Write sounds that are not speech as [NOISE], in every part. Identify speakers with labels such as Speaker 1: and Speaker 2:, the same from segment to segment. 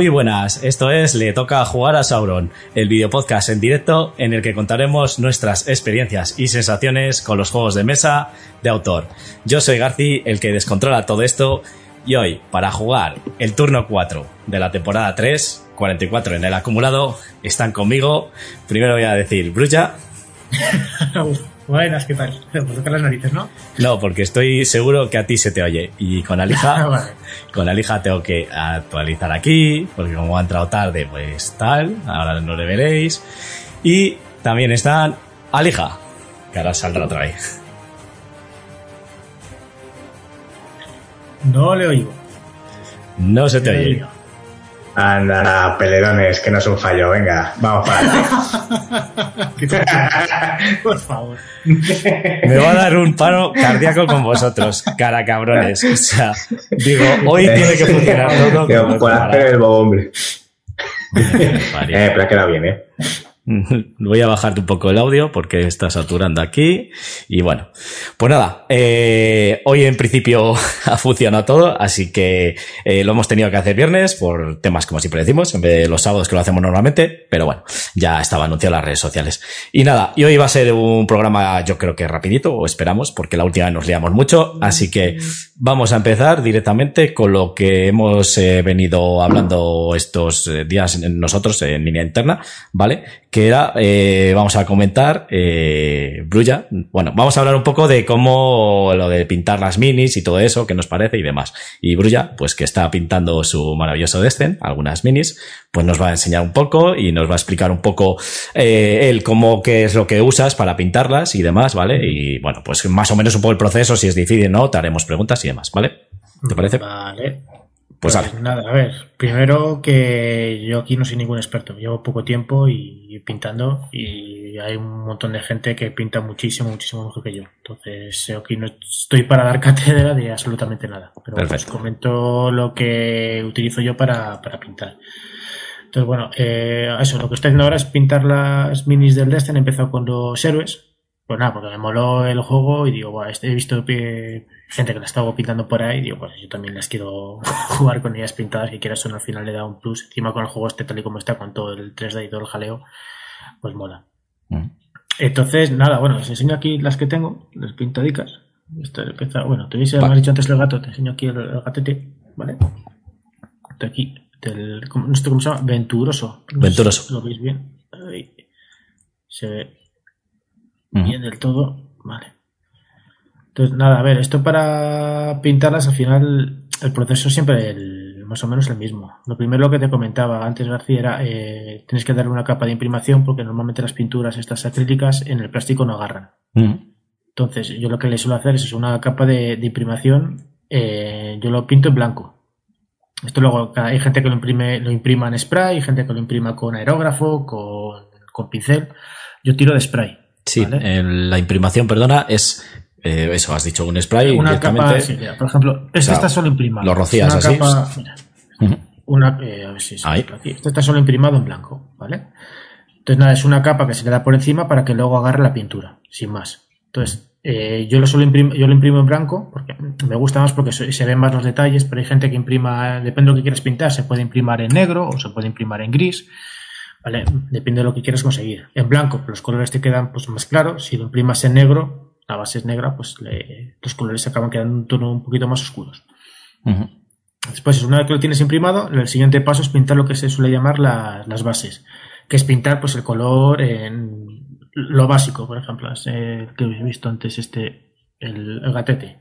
Speaker 1: Muy buenas, esto es Le toca jugar a Sauron, el videopodcast en directo en el que contaremos nuestras experiencias y sensaciones con los juegos de mesa de autor. Yo soy Garci, el que descontrola todo esto, y hoy, para jugar el turno 4 de la temporada 3, 44 en el acumulado, están conmigo. Primero voy a decir Brulla. [LAUGHS]
Speaker 2: Buenas, ¿qué tal? Pues tocar las narices, ¿no?
Speaker 1: No, porque estoy seguro que a ti se te oye. Y con [LAUGHS] Alija, con Alija tengo que actualizar aquí, porque como ha entrado tarde, pues tal, ahora no le veréis. Y también están Alija, que ahora saldrá otra vez.
Speaker 2: No le oigo.
Speaker 1: No se te oye.
Speaker 3: Anda, pelerones, que no es un fallo. Venga, vamos
Speaker 2: para [LAUGHS] Por favor. [LAUGHS]
Speaker 1: Me va a dar un paro cardíaco con vosotros, cara cabrones. O sea, digo, hoy tiene que funcionar todo.
Speaker 3: Por hacer el bobo, hombre. [LAUGHS] eh, pero ha quedado bien, ¿eh? [LAUGHS]
Speaker 1: Voy a bajarte un poco el audio porque está saturando aquí. Y bueno, pues nada, eh, hoy en principio [LAUGHS] ha funcionado todo, así que eh, lo hemos tenido que hacer viernes por temas como siempre decimos, en vez de los sábados que lo hacemos normalmente, pero bueno, ya estaba anunciado en las redes sociales. Y nada, y hoy va a ser un programa yo creo que rapidito, o esperamos, porque la última nos liamos mucho, así que vamos a empezar directamente con lo que hemos eh, venido hablando estos días nosotros en línea interna, ¿vale? Que era, eh, vamos a comentar, eh, Brulla, bueno, vamos a hablar un poco de cómo lo de pintar las minis y todo eso, qué nos parece y demás. Y Brulla, pues que está pintando su maravilloso Descent, algunas minis, pues nos va a enseñar un poco y nos va a explicar un poco eh, él cómo, qué es lo que usas para pintarlas y demás, ¿vale? Y bueno, pues más o menos un poco el proceso, si es difícil, ¿no? Te haremos preguntas y demás, ¿vale? ¿Te parece?
Speaker 2: Vale. Pues, pues nada, a ver, primero que yo aquí no soy ningún experto, llevo poco tiempo y, pintando y hay un montón de gente que pinta muchísimo, muchísimo mejor que yo. Entonces, aquí no estoy para dar [LAUGHS] cátedra de absolutamente nada, pero os comento lo que utilizo yo para, para pintar. Entonces, bueno, eh, eso, lo que estoy haciendo ahora es pintar las minis del Destiny, he empezado con los héroes, pues nada, porque me moló el juego y digo, bueno, este, he visto que gente que la estaba pintando por ahí digo, pues yo también las quiero [LAUGHS] jugar con ellas pintadas, que quieras no, al final le da un plus. Encima con el juego este tal y como está, con todo el 3D y todo el jaleo, pues mola. Mm. Entonces, nada, bueno, os enseño aquí las que tengo, las pintadicas. Esto empieza, bueno, te hubiese dicho antes el gato, te enseño aquí el, gatete, ¿vale? De aquí, del, no sé cómo se llama, venturoso.
Speaker 1: venturoso.
Speaker 2: ¿Lo veis bien? Ahí. Se ve bien del todo. Vale. Entonces, nada, a ver, esto para pintarlas al final el proceso siempre el, más o menos el mismo. Lo primero que te comentaba antes, García, era eh, tienes que darle una capa de imprimación porque normalmente las pinturas estas acrílicas en el plástico no agarran. Entonces, yo lo que le suelo hacer es una capa de, imprimación, eh, yo lo pinto en blanco. Esto luego hay gente que lo imprime, lo imprima en spray, hay gente que lo imprima con aerógrafo, con, con pincel. Yo tiro de spray.
Speaker 1: Sí, la imprimación, perdona, es eh, eso, has dicho un spray.
Speaker 2: Una capa, por ejemplo, esta está solo imprimada.
Speaker 1: Lo rocías así. [LAUGHS]
Speaker 2: una, eh, a ver si aquí. Esta está solo imprimado en blanco, ¿vale? Entonces, nada, es una capa que se le da por encima para que luego agarre la pintura, sin más. Entonces, eh, yo, lo solo imprimo, yo lo imprimo en blanco porque me gusta más porque se ven más los detalles, pero hay gente que imprima, depende de lo que quieras pintar, se puede imprimir en negro o se puede imprimir en gris. ¿vale? Depende de lo que quieras conseguir. En blanco, los colores te quedan pues, más claros. Si lo imprimas en negro, la base es negra, pues los colores se acaban quedando en un tono un poquito más oscuros. Después, una vez que lo tienes imprimado, el siguiente paso es pintar lo que se suele llamar las bases, que es pintar pues el color en lo básico, por ejemplo, es el que he visto antes este, el gatete.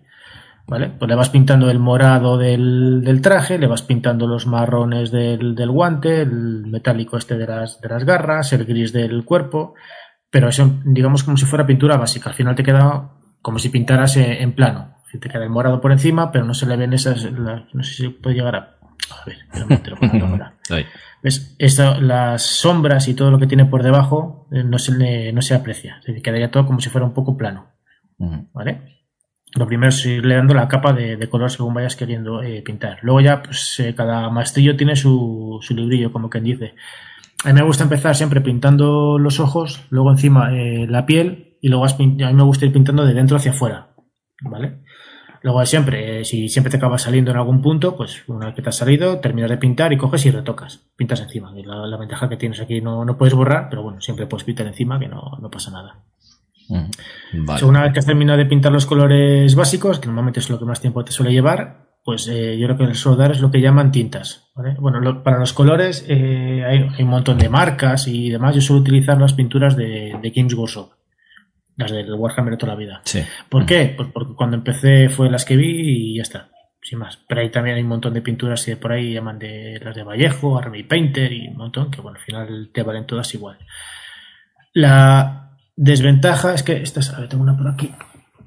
Speaker 2: ¿vale? Pues le vas pintando el morado del, traje, le vas pintando los marrones del, guante, el metálico este de las, de las garras, el gris del cuerpo, pero eso, digamos, como si fuera pintura básica. Al final te queda como si pintaras en, plano. Te queda el morado por encima, pero no se le ven esas, no sé si puede llegar a... A ver, te lo [LAUGHS] ¿Ves? las sombras y todo lo que tiene por debajo eh, no se, no se aprecia. Se quedaría todo como si fuera un poco plano. ¿Vale? Lo primero es irle dando la capa de, color según vayas queriendo eh, pintar. Luego ya, pues eh, cada maestrillo tiene su, su librillo, como quien dice. A mí me gusta empezar siempre pintando los ojos, luego encima eh, la piel y luego a mí me gusta ir pintando de dentro hacia afuera. ¿Vale? Luego siempre, eh, si siempre te acabas saliendo en algún punto, pues una vez que te has salido, terminas de pintar y coges y retocas. Pintas encima. la, ventaja que tienes aquí no, no puedes borrar, pero bueno, siempre puedes pintar encima que no, no pasa nada. Mm, una vez que has terminado de pintar los colores básicos, que normalmente es lo que más tiempo te suele llevar, pues eh, yo creo que el soldar es lo que llaman tintas. Bueno, para los colores eh, hay, un montón de marcas y demás. Yo suelo utilizar las pinturas de, de Games Workshop, las del Warhammer de toda la vida. ¿Por qué? Pues porque cuando empecé fue las que vi y ya está. Sin más. Pero ahí también hay un montón de pinturas y por ahí llaman de las de Vallejo, Army Painter y un montón que bueno, al final te valen todas igual. La desventaja es que estas, a ver, tengo una por aquí.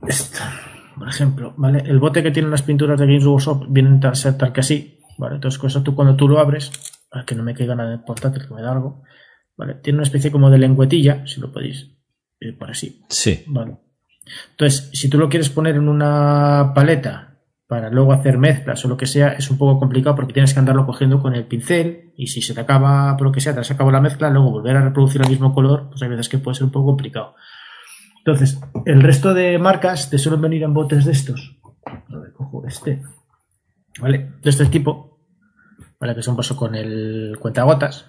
Speaker 2: Esta por ejemplo, ¿vale? El bote que tienen las pinturas de Games Workshop vienen a ser tal que así, ¿vale? Entonces, eso tú cuando tú lo abres, para que no me caiga nada de portátil, que me da algo, ¿vale? Tiene una especie como de lengüetilla, si lo podéis eh, por así.
Speaker 1: Sí.
Speaker 2: Vale. Entonces, si tú lo quieres poner en una paleta para luego hacer mezclas o lo que sea, es un poco complicado porque tienes que andarlo cogiendo con el pincel y si se te acaba, por lo que sea, te has acabado la mezcla, luego volver a reproducir el mismo color, pues hay veces que puede ser un poco complicado. Entonces, el resto de marcas te suelen venir en botes de estos. A ver, cojo este. ¿Vale? De este tipo. ¿Vale? Que son paso con el cuentagotas.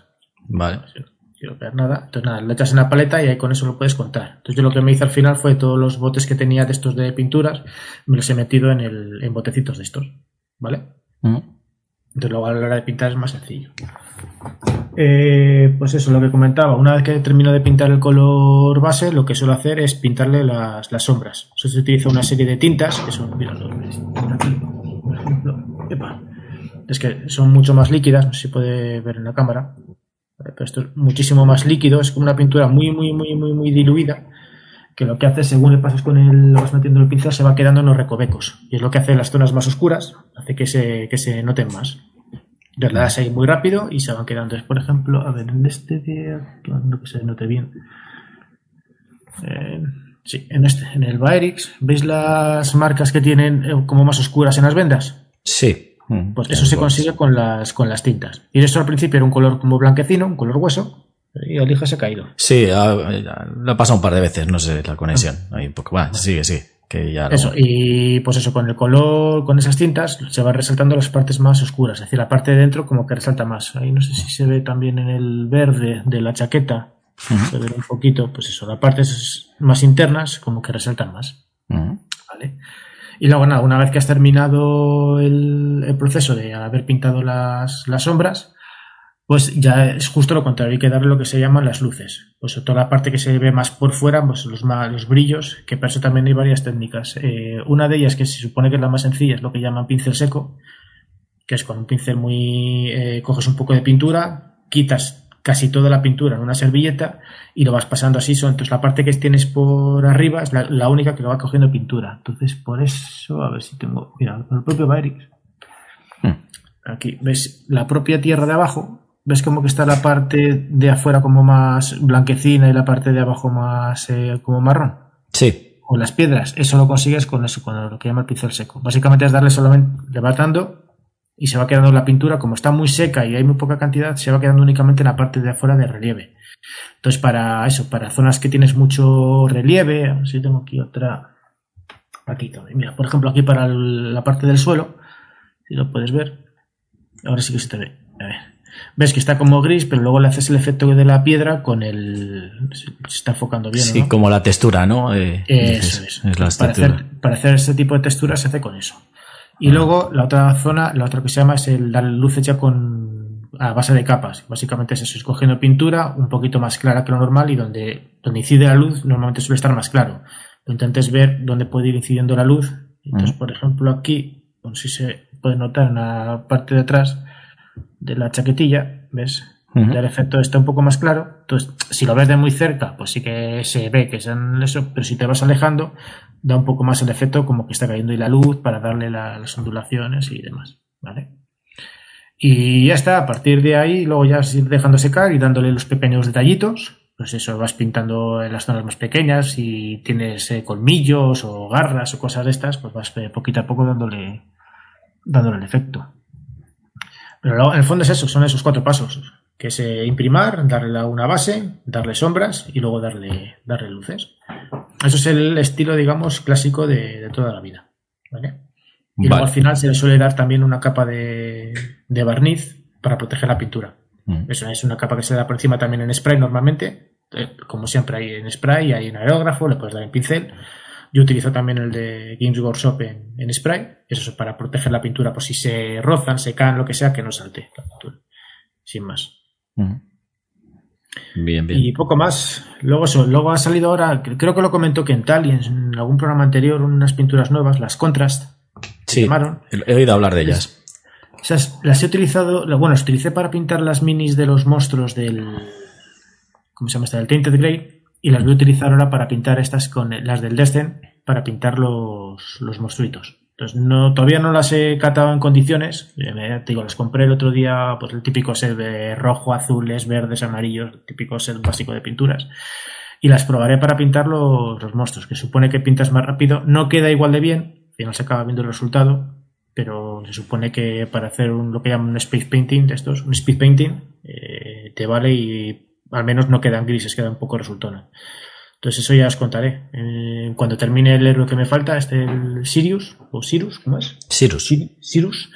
Speaker 1: Vale.
Speaker 2: No quiero ver nada. Entonces, nada, lo echas en la paleta y ahí con eso lo puedes contar. Entonces, yo lo que me hice al final fue todos los botes que tenía de estos de pinturas, me los he metido en, el, en botecitos de estos. ¿Vale? Mm. Entonces, luego a la hora de pintar es más sencillo. Eh, pues eso, lo que comentaba, una vez que termino de pintar el color base, lo que suelo hacer es pintarle las, sombras. Eso se utiliza una serie de tintas, que son, mira, aquí, por ejemplo, es que son mucho más líquidas, no sé si puede ver en la cámara, pero esto es muchísimo más líquido, es como una pintura muy, muy, muy, muy, muy diluida, que lo que hace, según le pasas con el, lo vas metiendo el pincel, se va quedando en los recovecos, y es lo que hace las zonas más oscuras, hace que se, que se noten más. Le das ahí muy rápido y se van quedando. Por ejemplo, a ver, en este de no que se note bien. Eh, sí, en este, en el Baerix, ¿veis las marcas que tienen eh, como más oscuras en las vendas?
Speaker 1: Sí.
Speaker 2: Mm, pues eso se consigue con las, con las tintas. Y eso al principio era un color como blanquecino, un color hueso, y el hijo se ha caído.
Speaker 1: Sí, lo ha pasado un par de veces, no sé, la conexión. Ahí un poco, bueno, sigue, sí.
Speaker 2: Eso, y pues eso, con el color, con esas tintas, se va resaltando las partes más oscuras, es decir, la parte de dentro como que resalta más. Ahí no sé si se ve también en el verde de la chaqueta, se ve un poquito, pues eso, las partes más internas como que resaltan más. ¿Vale? Y luego nada, una vez que has terminado el, el proceso de haber pintado las, las sombras, pues ya es justo lo contrario, hay que darle lo que se llaman las luces. Pues toda la parte que se ve más por fuera, pues los, los brillos, que para eso también hay varias técnicas. Eh, una de ellas, que se supone que es la más sencilla, es lo que llaman pincel seco, que es con un pincel muy... Eh, coges un poco de pintura, quitas casi toda la pintura en una servilleta y lo vas pasando así. Entonces la parte que tienes por arriba es la, única que lo va cogiendo pintura. Entonces por eso, a ver si tengo... Mira, el propio Baerix. Hmm. Aquí, ¿ves? La propia tierra de abajo ves como que está la parte de afuera como más blanquecina y la parte de abajo más eh, como marrón.
Speaker 1: Sí.
Speaker 2: O las piedras, eso lo consigues con eso, con lo que llama el pincel seco. Básicamente es darle solamente, levantando y se va quedando la pintura, como está muy seca y hay muy poca cantidad, se va quedando únicamente la parte de afuera de relieve. Entonces, para eso, para zonas que tienes mucho relieve, a ver si tengo aquí otra. Aquí también. Mira, por ejemplo, aquí para la parte del suelo, si lo puedes ver, ahora sí que se te ve. A ver ves que está como gris, pero luego le haces el efecto de la piedra con el. Se está enfocando bien.
Speaker 1: Sí, como la textura, ¿no?
Speaker 2: Eh, eso es. para, hacer, para hacer este tipo de textura se hace con eso. Y ah. luego la otra zona, la otra que se llama es el dar luces ya con a base de capas. Básicamente es eso, escogiendo pintura un poquito más clara que lo normal y donde, donde incide la luz normalmente suele estar más claro. Lo intentes ver dónde puede ir incidiendo la luz. Entonces, por ejemplo, aquí, no si se puede notar en la parte de atrás, de la chaquetilla, ¿ves? El efecto está un poco más claro. Entonces, si lo ves de muy cerca, pues sí que se ve que es eso, pero si te vas alejando, da un poco más el efecto como que está cayendo ahí la luz para darle las ondulaciones y demás, ¿vale? Y ya está, a partir de ahí, luego ya ir dejando secar y dándole los pequeños detallitos. Pues eso, vas pintando en las zonas más pequeñas, si tienes eh, colmillos o garras o cosas de estas, pues vas eh, poquito a poco dándole, dándole el efecto. Pero en el fondo es eso, son esos cuatro pasos, que es eh, imprimar, darle una base, darle sombras y luego darle, darle luces. Eso es el estilo, digamos, clásico de, toda la vida. Y luego al final se le suele dar también una capa de, barniz para proteger la pintura. Mm. Eso es una capa que se da por encima también en spray normalmente. Eh, como siempre hay en spray, hay en aerógrafo, le puedes dar en pincel. Yo utilizo también el de Games Workshop en, en spray. Eso es para proteger la pintura por si se rozan, se caen, lo que sea, que no salte la pintura. Sin más.
Speaker 1: Bien, bien.
Speaker 2: Y poco más. Luego eso, luego ha salido ahora, creo que lo comentó Kental y en algún programa anterior, unas pinturas nuevas, las Contrast.
Speaker 1: Sí, he oído hablar de ellas.
Speaker 2: O sea, las he utilizado, bueno, las utilicé para pintar las minis de los monstruos del, ¿cómo se llama esta? Del Tainted Grey y las voy a utilizar ahora para pintar estas con las del Destin para pintar los, los monstruitos. Entonces, no, todavía no las he catado en condiciones. Eh, te digo, las compré el otro día, pues el típico set de rojo, azules, verdes, amarillos, el típico set básico de pinturas. Y las probaré para pintar los, los monstruos, que supone que pintas más rápido. No queda igual de bien, y no se acaba viendo el resultado, pero se supone que para hacer un, lo que llaman un speed painting de estos, un speed painting, eh, te vale y al menos no quedan grises, queda un poco resultona. Entonces eso ya os contaré. Eh, cuando termine el héroe que me falta, este el Sirius, o Sirus, ¿cómo es?
Speaker 1: Sirus.
Speaker 2: Sirus.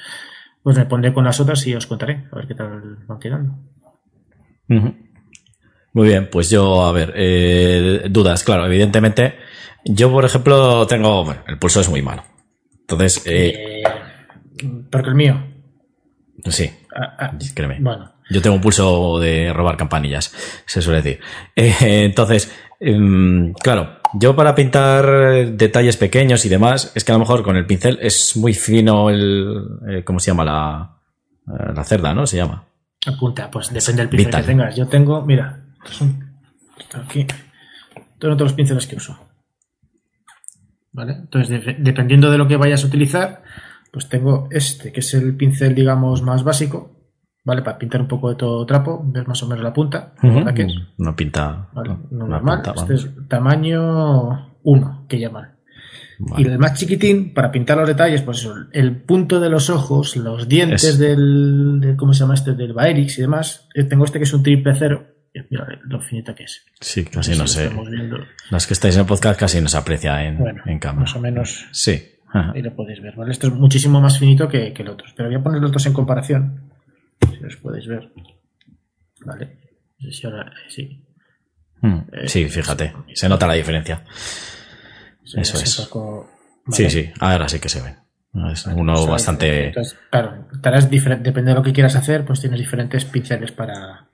Speaker 2: Pues me pondré con las otras y os contaré, a ver qué tal van quedando.
Speaker 1: Muy bien, pues yo, a ver, eh, dudas, claro, evidentemente. Yo, por ejemplo, tengo, bueno, el pulso es muy malo. Entonces, eh,
Speaker 2: porque el mío.
Speaker 1: Sí, ah, ah, créeme. Bueno. Yo tengo un pulso de robar campanillas, se suele decir. Eh, entonces, em, claro, yo para pintar detalles pequeños y demás, es que a lo mejor con el pincel es muy fino el, eh, ¿cómo se llama? La, eh, la cerda, ¿no? Se llama.
Speaker 2: Apunta, pues depende del pincel que tengas. Yo tengo, mira, aquí, todos los pinceles que uso. ¿Vale? Entonces, dependiendo de lo que vayas a utilizar, pues tengo este, que es el pincel, digamos, más básico, ¿vale? Para pintar un poco de todo trapo, ver más o menos la punta.
Speaker 1: No pinta.
Speaker 2: no normal. este es tamaño 1, que llaman. Y el más chiquitín, para pintar los detalles, pues eso, el punto de los ojos, los dientes del, ¿cómo se llama este? Del Baerix y demás. Eh, tengo este que es un triple cero. Mira lo finito que es.
Speaker 1: Sí, casi no sé. Los que estáis en el podcast casi no se aprecia en, en cámara.
Speaker 2: Más o menos.
Speaker 1: Sí.
Speaker 2: Ahí lo podéis ver, ¿vale? Esto es muchísimo más finito que, que el otro. Pero voy a poner los otros en comparación si os podéis ver. Vale. No sé si ahora. Sí.
Speaker 1: Hmm. Eh, sí, fíjate. Se nota la diferencia. Eso es. Sí, sí. Ahora sí que se ve. Es uno bastante.
Speaker 2: claro, tareas depende de lo que quieras hacer, pues tienes diferentes pinceles para,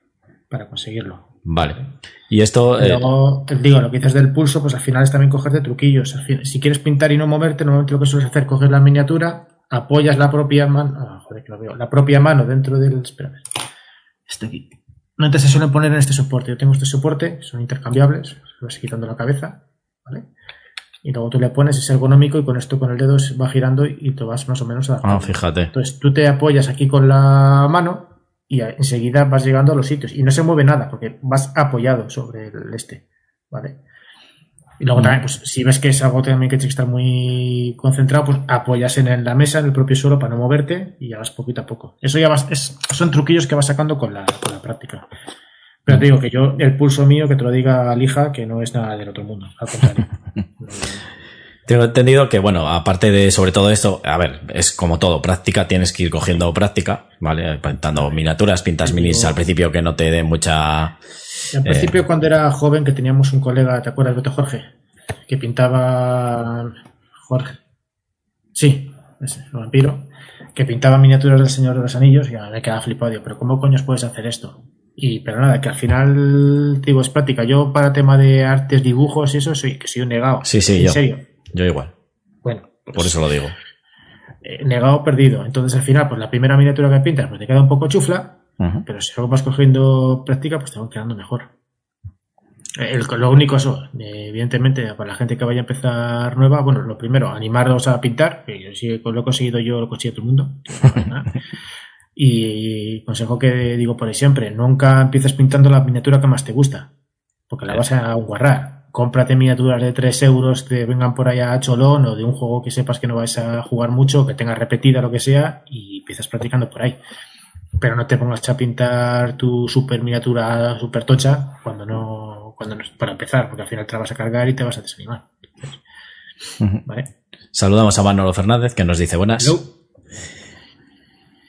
Speaker 2: para conseguirlo.
Speaker 1: Vale. Y esto.
Speaker 2: Eh, luego, digo, lo que dices del pulso, pues al final es también cogerte truquillos. si quieres pintar y no moverte, normalmente lo que sueles hacer es coger la miniatura, apoyas la propia mano, ah, joder, que lo veo, la propia mano dentro del, espera, este aquí. Normalmente se suelen poner en este soporte. Yo tengo este soporte, son intercambiables, se vas quitando la cabeza, ¿vale? Y luego tú le pones, es ergonómico y con esto con el dedo va girando y te vas más o menos a...
Speaker 1: Ah, fíjate.
Speaker 2: Entonces tú te apoyas aquí con la mano y enseguida vas llegando a los sitios y no se mueve nada porque vas apoyado sobre el este, ¿vale? Y luego también, pues si ves que es algo también que tienes que estar muy concentrado, pues apoyas en la mesa, en el propio suelo para no moverte y ya vas poquito a poco. Eso ya vas, es, son truquillos que vas sacando con la, con la práctica. Pero te digo que yo, el pulso mío, que te lo diga Lija, que no es nada del otro mundo, al contrario. [LAUGHS]
Speaker 1: Tengo entendido que, bueno, aparte de sobre todo esto, a ver, es como todo, práctica, tienes que ir cogiendo práctica, ¿vale? Pintando miniaturas, pintas minis al principio que no te den mucha...
Speaker 2: Al principio, eh, cuando era joven, que teníamos un colega, ¿te acuerdas, Beto Jorge? Que pintaba... Jorge. Sí, ese, el vampiro. Que pintaba miniaturas del Señor de los Anillos y me quedaba flipado. pero ¿cómo coños puedes hacer esto? Y, pero nada, que al final, digo, es práctica. Yo para tema de artes, dibujos y eso, soy, que soy un negado.
Speaker 1: Sí, sí, en serio yo igual.
Speaker 2: Bueno.
Speaker 1: Por eso lo digo.
Speaker 2: Eh, negado perdido. Entonces al final, pues la primera miniatura que pintas, pues te queda un poco chufla, pero si luego vas cogiendo práctica, pues te van quedando mejor. Eh, lo único eso, evidentemente, para la gente que vaya a empezar nueva, bueno, lo primero, animaros a pintar, que si lo he conseguido yo, lo consigue todo el mundo. [LAUGHS] y consejo que digo por ahí siempre, nunca empieces pintando la miniatura que más te gusta, porque la vas a guarrar cómprate miniaturas de 3 euros que vengan por allá a cholón o de un juego que sepas que no vais a jugar mucho, que tengas repetida lo que sea y empiezas practicando por ahí. Pero no te pongas a pintar tu super miniatura super tocha cuando no, cuando no, para empezar, porque al final te la vas a cargar y te vas a desanimar. ¿Vale?
Speaker 1: Saludamos a Manolo Fernández que nos dice buenas.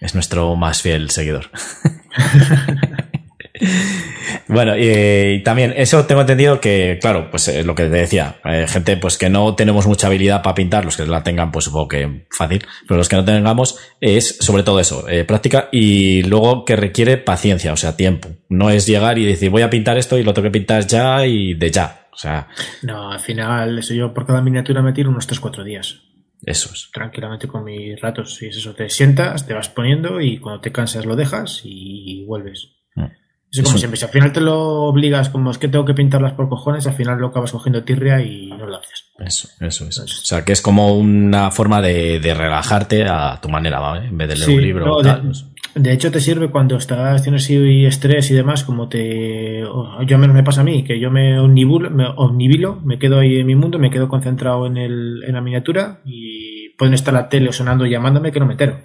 Speaker 1: Es nuestro más fiel seguidor. [LAUGHS] Bueno, y, también eso tengo entendido que, claro, pues eh, lo que te decía, eh, gente pues que no tenemos mucha habilidad para pintar, los que la tengan pues supongo que fácil, pero los que no tengamos es sobre todo eso, eh, práctica y luego que requiere paciencia, o sea, tiempo. No es llegar y decir voy a pintar esto y lo tengo que pintar ya y de ya. O sea.
Speaker 2: No, al final, eso yo por cada miniatura me tiro unos 3-4 días.
Speaker 1: Eso es.
Speaker 2: Tranquilamente con mis ratos. Si es eso, te sientas, te vas poniendo y cuando te cansas lo dejas y vuelves. Mm. Como siempre, si al final te lo obligas, como es que tengo que pintarlas por cojones, al final lo acabas cogiendo tirria y no lo haces.
Speaker 1: Eso, eso, es. O sea, que es como una forma de, relajarte a tu manera, ¿vale? En vez de leer un libro o tal. Pues.
Speaker 2: De, hecho, te sirve cuando estás, tienes estrés y demás, como te. Yo menos me pasa a mí, que yo me omnibulo, me omnibilo, me quedo ahí en mi mundo, me quedo concentrado en, el, en la miniatura y pueden estar la tele sonando y llamándome que no me entero.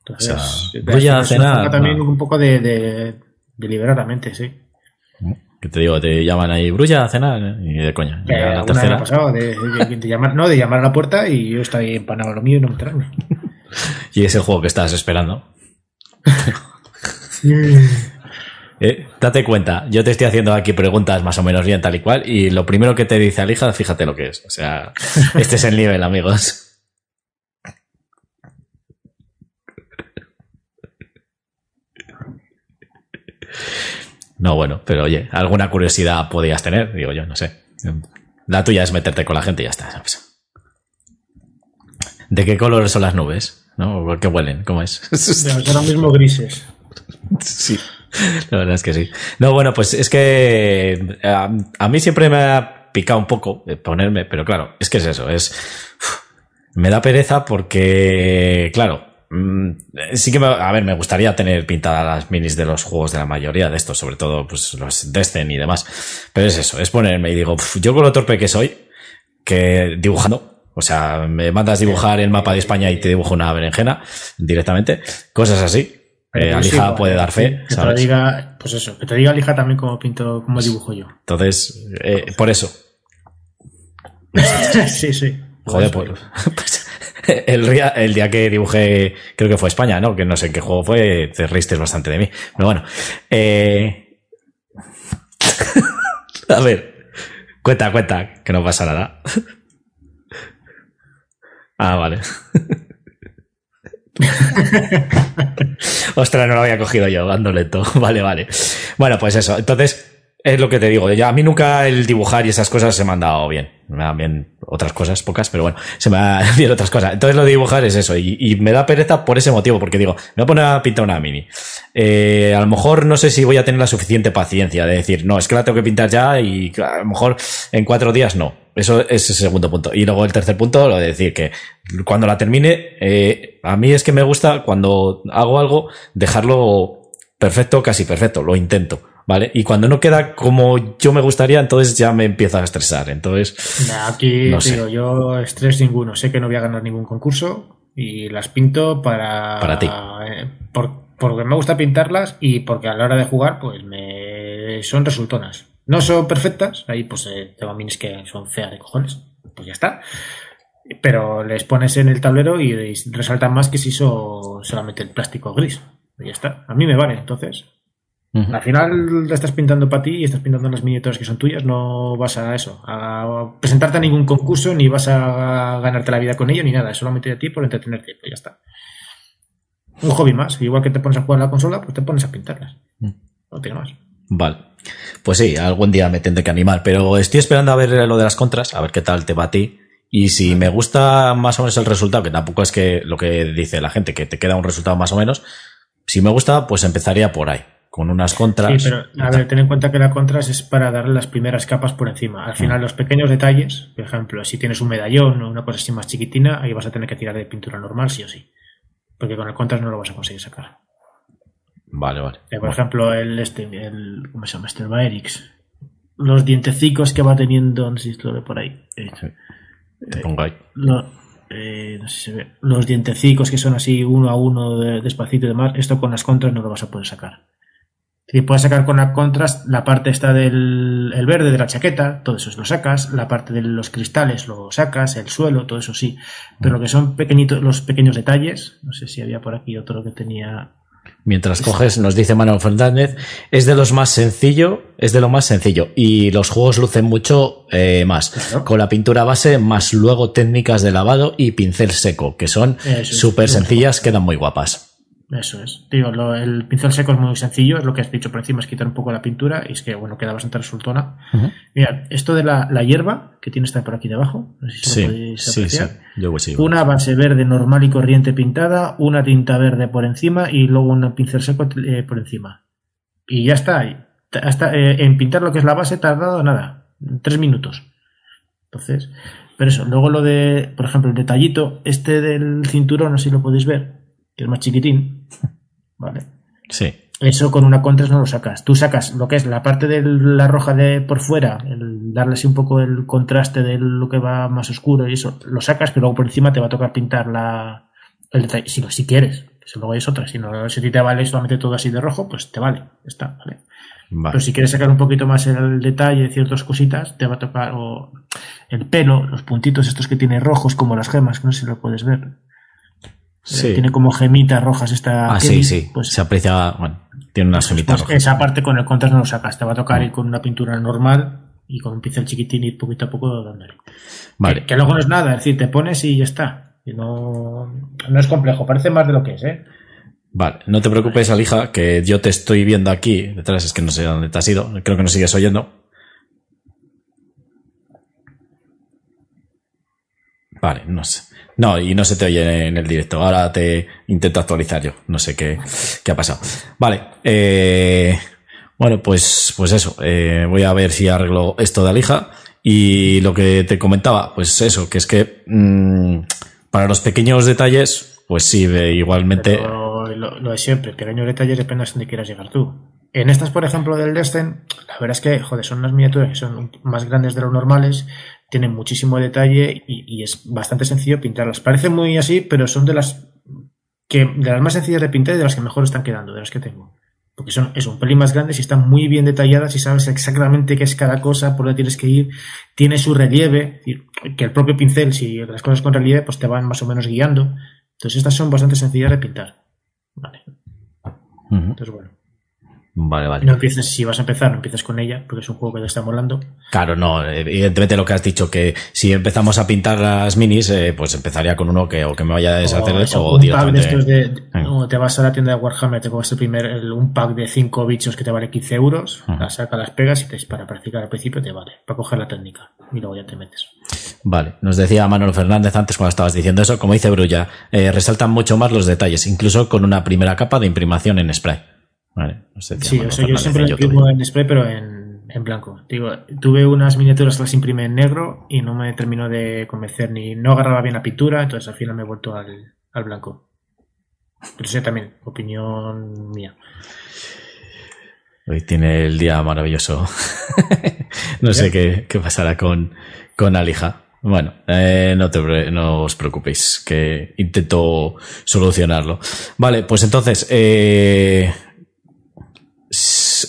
Speaker 2: Entonces, o sea, voy a cenar. También un poco de Deliberadamente, sí.
Speaker 1: Que te digo, te llaman ahí, Brulla a cenar, y de coña.
Speaker 2: Eh, la tercera. pasado, de, llamar, no, de llamar a la puerta y yo estoy empanado lo mío y no entrarme. [LAUGHS]
Speaker 1: y es el juego que estás esperando. [LAUGHS] eh, date cuenta, yo te estoy haciendo aquí preguntas más o menos bien tal y cual, y lo primero que te dice Alija, fíjate lo que es. O sea, [LAUGHS] este es el nivel, amigos. No, bueno, pero oye, alguna curiosidad podías tener, digo yo, no sé. La tuya es meterte con la gente y ya está. ¿De qué color son las nubes? ¿No? ¿Por qué huelen? ¿Cómo es? [LAUGHS]
Speaker 2: Ahora mismo grises.
Speaker 1: Sí, la verdad es que sí. No, bueno, pues es que a, a mí siempre me ha picado un poco ponerme, pero claro, es que es eso, es... Me da pereza porque, claro, sí que, a ver, me gustaría tener pintadas las minis de los juegos de la mayoría de estos, sobre todo pues los Descent y demás. Pero es eso, es ponerme y digo, yo con lo torpe que soy, que dibujando, o sea, me mandas dibujar el mapa de España y te dibujo una berenjena directamente, cosas así. Eh, Alija puede dar fe.
Speaker 2: Que, te diga, pues eso, que te diga Alija también cómo pinto, cómo dibujo yo.
Speaker 1: Entonces, eh, por eso. [LAUGHS]
Speaker 2: sí, sí.
Speaker 1: Joder, pues, pues [LAUGHS] [LAUGHS] el, día, el día que dibujé, creo que fue España, ¿no? Que no sé en qué juego fue, te reíste bastante de mí. Pero bueno. Eh... [LAUGHS] A ver. Cuenta, cuenta, que no pasa nada. [LAUGHS] ah, vale. Ostras, no lo había cogido yo, dando lento. Vale, vale. Bueno, pues eso. Entonces, es lo que te digo. Ya, a mí nunca el dibujar y esas cosas se me han dado bien. Me dan bien otras cosas, pocas, pero bueno, se me dan [LAUGHS] bien otras cosas. Entonces lo de dibujar es eso. Y, me da pereza por ese motivo, porque digo, me voy a poner a pintar una mini. Eh, a lo mejor no sé si voy a tener la suficiente paciencia de decir, no, es que la tengo que pintar ya y a lo mejor en cuatro días no. Eso es el segundo punto. Y luego el tercer punto, lo de decir que cuando la termine, eh, a mí es que me gusta cuando hago algo, dejarlo perfecto, casi perfecto. Lo intento ¿vale? Y cuando no queda como yo me gustaría, entonces ya me empieza a estresar. Entonces.
Speaker 2: aquí digo, yo estrés ninguno. Sé que no voy a ganar ningún concurso y las pinto para.
Speaker 1: Para ti.
Speaker 2: Eh, porque me gusta pintarlas y porque a la hora de jugar, pues me son resultonas. No son perfectas, ahí pues eh, tengo minis que son feas de cojones, pues ya está. Pero les pones en el tablero y, resaltan más que si son solamente el plástico gris. Y ya está. A mí me vale, entonces al final la estás pintando para ti y estás pintando las miniaturas que son tuyas, no vas a eso, a presentarte a ningún concurso, ni vas a ganarte la vida con ello, ni nada, es solamente a ti por entretenerte, pues ya está. Un hobby más, igual que te pones a jugar a la consola, pues te pones a pintarlas. Mm. No tiene más.
Speaker 1: Vale. Pues sí, algún día me tendré que animar, pero estoy esperando a ver lo de las contras, a ver qué tal te va a ti. Y si me gusta más o menos el resultado, que tampoco es que lo que dice la gente, que te queda un resultado más o menos, si me gusta, pues empezaría por ahí con unas contras.
Speaker 2: Sí, pero a ver, ten en cuenta que la contras es para darle las primeras capas por encima. Al final, mm. los pequeños detalles, por ejemplo, si tienes un medallón o una cosa así más chiquitina, ahí vas a tener que tirar de pintura normal, sí o sí. Porque con el contras no lo vas a conseguir sacar.
Speaker 1: Vale, vale.
Speaker 2: Eh, por ejemplo, el este, el, ¿cómo se llama? Este Baerix. Los dientecicos que va teniendo, no sé si lo ve por ahí.
Speaker 1: Eh, Te pongo ahí.
Speaker 2: Eh, no sé si se ve. Los dientecicos que son así uno a uno despacito y demás, esto con las contras no lo vas a poder sacar. Y puedes sacar con la contrast la parte esta del el verde de la chaqueta, todo eso lo sacas, la parte de los cristales lo sacas, el suelo, todo eso sí. Pero lo que son pequeñitos, los pequeños detalles, no sé si había por aquí otro que tenía
Speaker 1: Mientras coges, nos dice Manuel Fernández, es de los más sencillo, es de lo más sencillo. Y los juegos lucen mucho eh, más. Con la pintura base, más luego técnicas de lavado y pincel seco, que son súper sencillas, quedan muy guapas.
Speaker 2: Eso es. Digo, el pincel seco es muy sencillo, es lo que has dicho por encima, es quitar un poco la pintura y es que, bueno, queda bastante resultona. Mira, esto de la, hierba que tiene esta por aquí debajo, no sé si lo podéis apreciar. Sí, una base verde normal y corriente pintada, una tinta verde por encima y luego un pincel seco eh, por encima. Y ya está. Hasta, eh, en pintar lo que es la base tardado nada, tres minutos. Entonces, pero eso, luego lo de, por ejemplo, el detallito, este del cinturón, no sé si lo podéis ver, que es más chiquitín, [LAUGHS] ¿vale?
Speaker 1: Sí.
Speaker 2: Eso con una contras no lo sacas. Tú sacas lo que es la parte de la roja de por fuera, el darle así un poco el contraste de lo que va más oscuro y eso, lo sacas, pero luego por encima te va a tocar pintar la, el detalle, si, si quieres. Si luego es otra, si no, si te vale solamente todo así de rojo, pues te vale, está, ¿vale? Pero si quieres sacar un poquito más el detalle de ciertas cositas, te va a tocar o el pelo, los puntitos estos que tiene rojos como las gemas, que no sé si lo puedes ver. Tiene como gemitas rojas esta.
Speaker 1: Ah, sí, sí. Pues, se aprecia, bueno, tiene unas gemitas pues
Speaker 2: rojas. Esa parte con el contraste no lo sacas. Te va a tocar ir con una pintura normal y con un pincel chiquitín ir poquito a poco dándole. Vale. Que, luego no es nada, es decir, te pones y ya está. Y no, no es complejo, parece más de lo que es, ¿eh?
Speaker 1: Vale, no te preocupes, Alija, que yo te estoy viendo aquí detrás, es que no sé dónde te has ido, creo que no sigues oyendo. Vale, no sé. No, y no se te oye en el directo. Ahora te intento actualizar yo. No sé qué, qué ha pasado. Vale. Eh, bueno, pues, pues eso. Eh, voy a ver si arreglo esto de Alija. Y lo que te comentaba, pues eso, que es que mm, para los pequeños detalles, pues sí, igualmente.
Speaker 2: lo, de siempre, pequeños detalles depende de dónde quieras llegar tú. En estas, por ejemplo, del Destin, la verdad es que, joder, son unas miniaturas que son más grandes de lo normales tienen muchísimo detalle y, es bastante sencillo pintarlas. Parece muy así, pero son de las que de las más sencillas de pintar y de las que mejor están quedando, de las que tengo. Porque son es un pelín más grandes y están muy bien detalladas y sabes exactamente qué es cada cosa, por dónde tienes que ir. Tiene su relieve, que el propio pincel, si las cosas con relieve, pues te van más o menos guiando. Entonces estas son bastante sencillas de pintar. Vale. Entonces bueno.
Speaker 1: Vale, vale.
Speaker 2: No empieces, si vas a empezar, no empieces con ella, porque es un juego que te está molando.
Speaker 1: Claro, no, evidentemente lo que has dicho, que si empezamos a pintar las minis, eh, pues empezaría con uno que o que me vaya a deshacer de eso, o,
Speaker 2: directamente. te vas a la tienda de Warhammer, te coges el primer, un pack de 5 bichos que te vale 15 euros, las sacas, las pegas y te, para practicar al principio te vale, para coger la técnica, y luego ya te metes.
Speaker 1: Vale, nos decía Manuel Fernández antes cuando estabas diciendo eso, como dice Brulla, eh, resaltan mucho más los detalles, incluso con una primera capa de imprimación en spray
Speaker 2: sí, yo siempre lo imprimo en spray, pero en, blanco. Digo, tuve unas miniaturas que las imprimí en negro y no me terminó de convencer ni no agarraba bien la pintura, entonces al final me he vuelto al, blanco. Pero sí, también, opinión mía.
Speaker 1: Hoy tiene el día maravilloso. [LAUGHS] no sé qué, pasará con, con Alija. Bueno, eh, no, te, no os preocupéis, que intento solucionarlo. Vale, pues entonces, eh,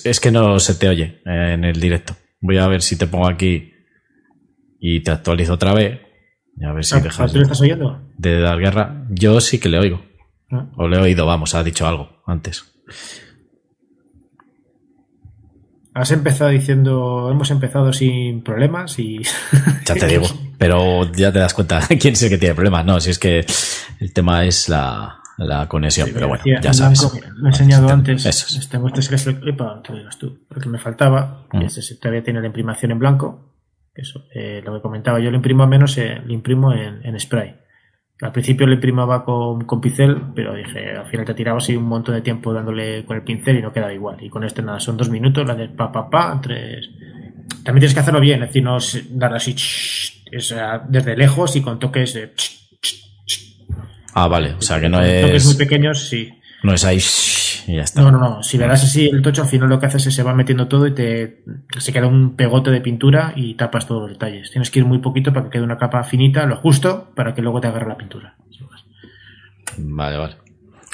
Speaker 1: es que no se te oye eh, en el directo. Voy a ver si te pongo aquí y te actualizo otra vez. a ver si ah, dejas.
Speaker 2: ¿Tú estás oyendo?
Speaker 1: De dar guerra. Yo sí que le oigo. Ah. O le he oído, vamos, ha dicho algo antes.
Speaker 2: Has empezado diciendo, hemos empezado sin problemas y... [LAUGHS]
Speaker 1: Ya te digo, pero ya te das cuenta [LAUGHS] quién es el que tiene problemas. No, si es que el tema es la, la conexión, pero bueno, ya sabes.
Speaker 2: lo he enseñado antes. Este, este es el, epa, te digas tú, el que me faltaba. Mm. Este todavía tiene la imprimación en blanco. Eso, eh, lo que comentaba, yo lo imprimo a menos, eh, lo imprimo en, spray. Al principio lo imprimaba con, con, pincel, pero dije, al final te tiraba así un montón de tiempo dándole con el pincel y no quedaba igual. Y con este nada, son dos minutos, la de pa, pa, pa, tres. También tienes que hacerlo bien, es decir, no dar así, desde lejos y con toques de
Speaker 1: Ah, vale. O sea que no es.
Speaker 2: Toques muy pequeños, sí.
Speaker 1: No es ahí y ya está.
Speaker 2: No, no, no. Si le das así el tocho, al final lo que haces es se va metiendo todo y te se queda un pegote de pintura y tapas todos los detalles. Tienes que ir muy poquito para que quede una capa finita, lo justo, para que luego te agarre la pintura.
Speaker 1: Vale, vale.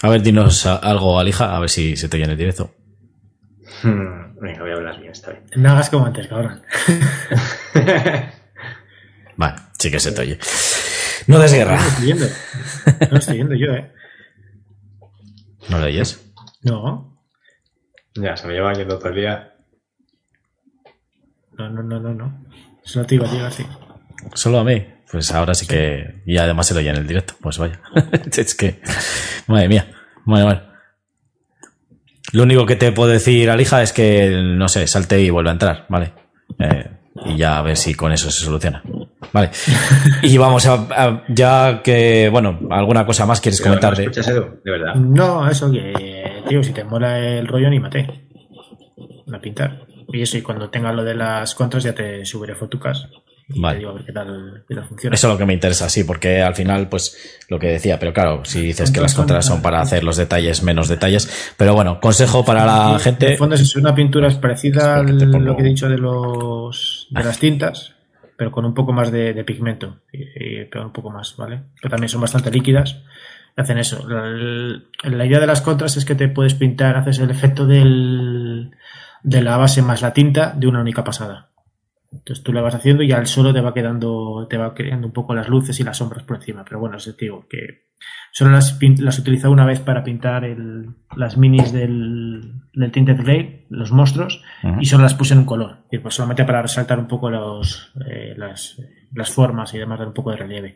Speaker 1: A ver, dinos algo, Alija, a ver si se te viene el directo.
Speaker 3: Hmm, venga, voy a hablar bien esta vez.
Speaker 2: No hagas como antes, cabrón. [LAUGHS]
Speaker 1: vale, sí que se te oye. No des guerra.
Speaker 2: No lo estoy viendo. No lo estoy viendo yo, ¿eh?
Speaker 1: ¿No lo oyes?
Speaker 2: No.
Speaker 3: Ya, se me lleva yendo todo el día.
Speaker 2: No, no, no, no, no. Solo te iba a decir así.
Speaker 1: Solo a mí. Pues ahora sí que. Y además se lo oye en el directo. Pues vaya. [LAUGHS] es que. Madre mía. Vale, vale. Lo único que te puedo decir, Alija, es que, no sé, salte y vuelve a entrar, ¿vale? Eh, y ya a ver si con eso se soluciona. Vale. Y vamos a, ya que, bueno, alguna cosa más quieres comentar.
Speaker 3: ¿no de... Edu? De verdad.
Speaker 2: No, eso que, tío, si te mola el rollo, anímate. A pintar. Y eso, y cuando tenga lo de las contras ya te subiré fotucas
Speaker 1: Vale. Eso es lo que me interesa, sí, porque al final, pues lo que decía, pero claro, si dices que las contras son para hacer los detalles menos detalles, pero bueno, consejo para la gente.
Speaker 2: En fondo es una pintura es parecida a lo que he dicho de los de las tintas, pero con un poco más de, pigmento, y, pero un poco más, ¿vale? Pero también son bastante líquidas. Hacen eso. La, la idea de las contras es que te puedes pintar, haces el efecto del, de la base más la tinta de una única pasada. Entonces tú lo vas haciendo y al solo te va quedando, te va creando un poco las luces y las sombras por encima. Pero bueno, es digo que solo las, las he utilizado una vez para pintar el, las minis del, del Tinted Glade, los monstruos, y solo las puse en un color. Y pues solamente para resaltar un poco los, eh, las, las formas y demás, dar un poco de relieve.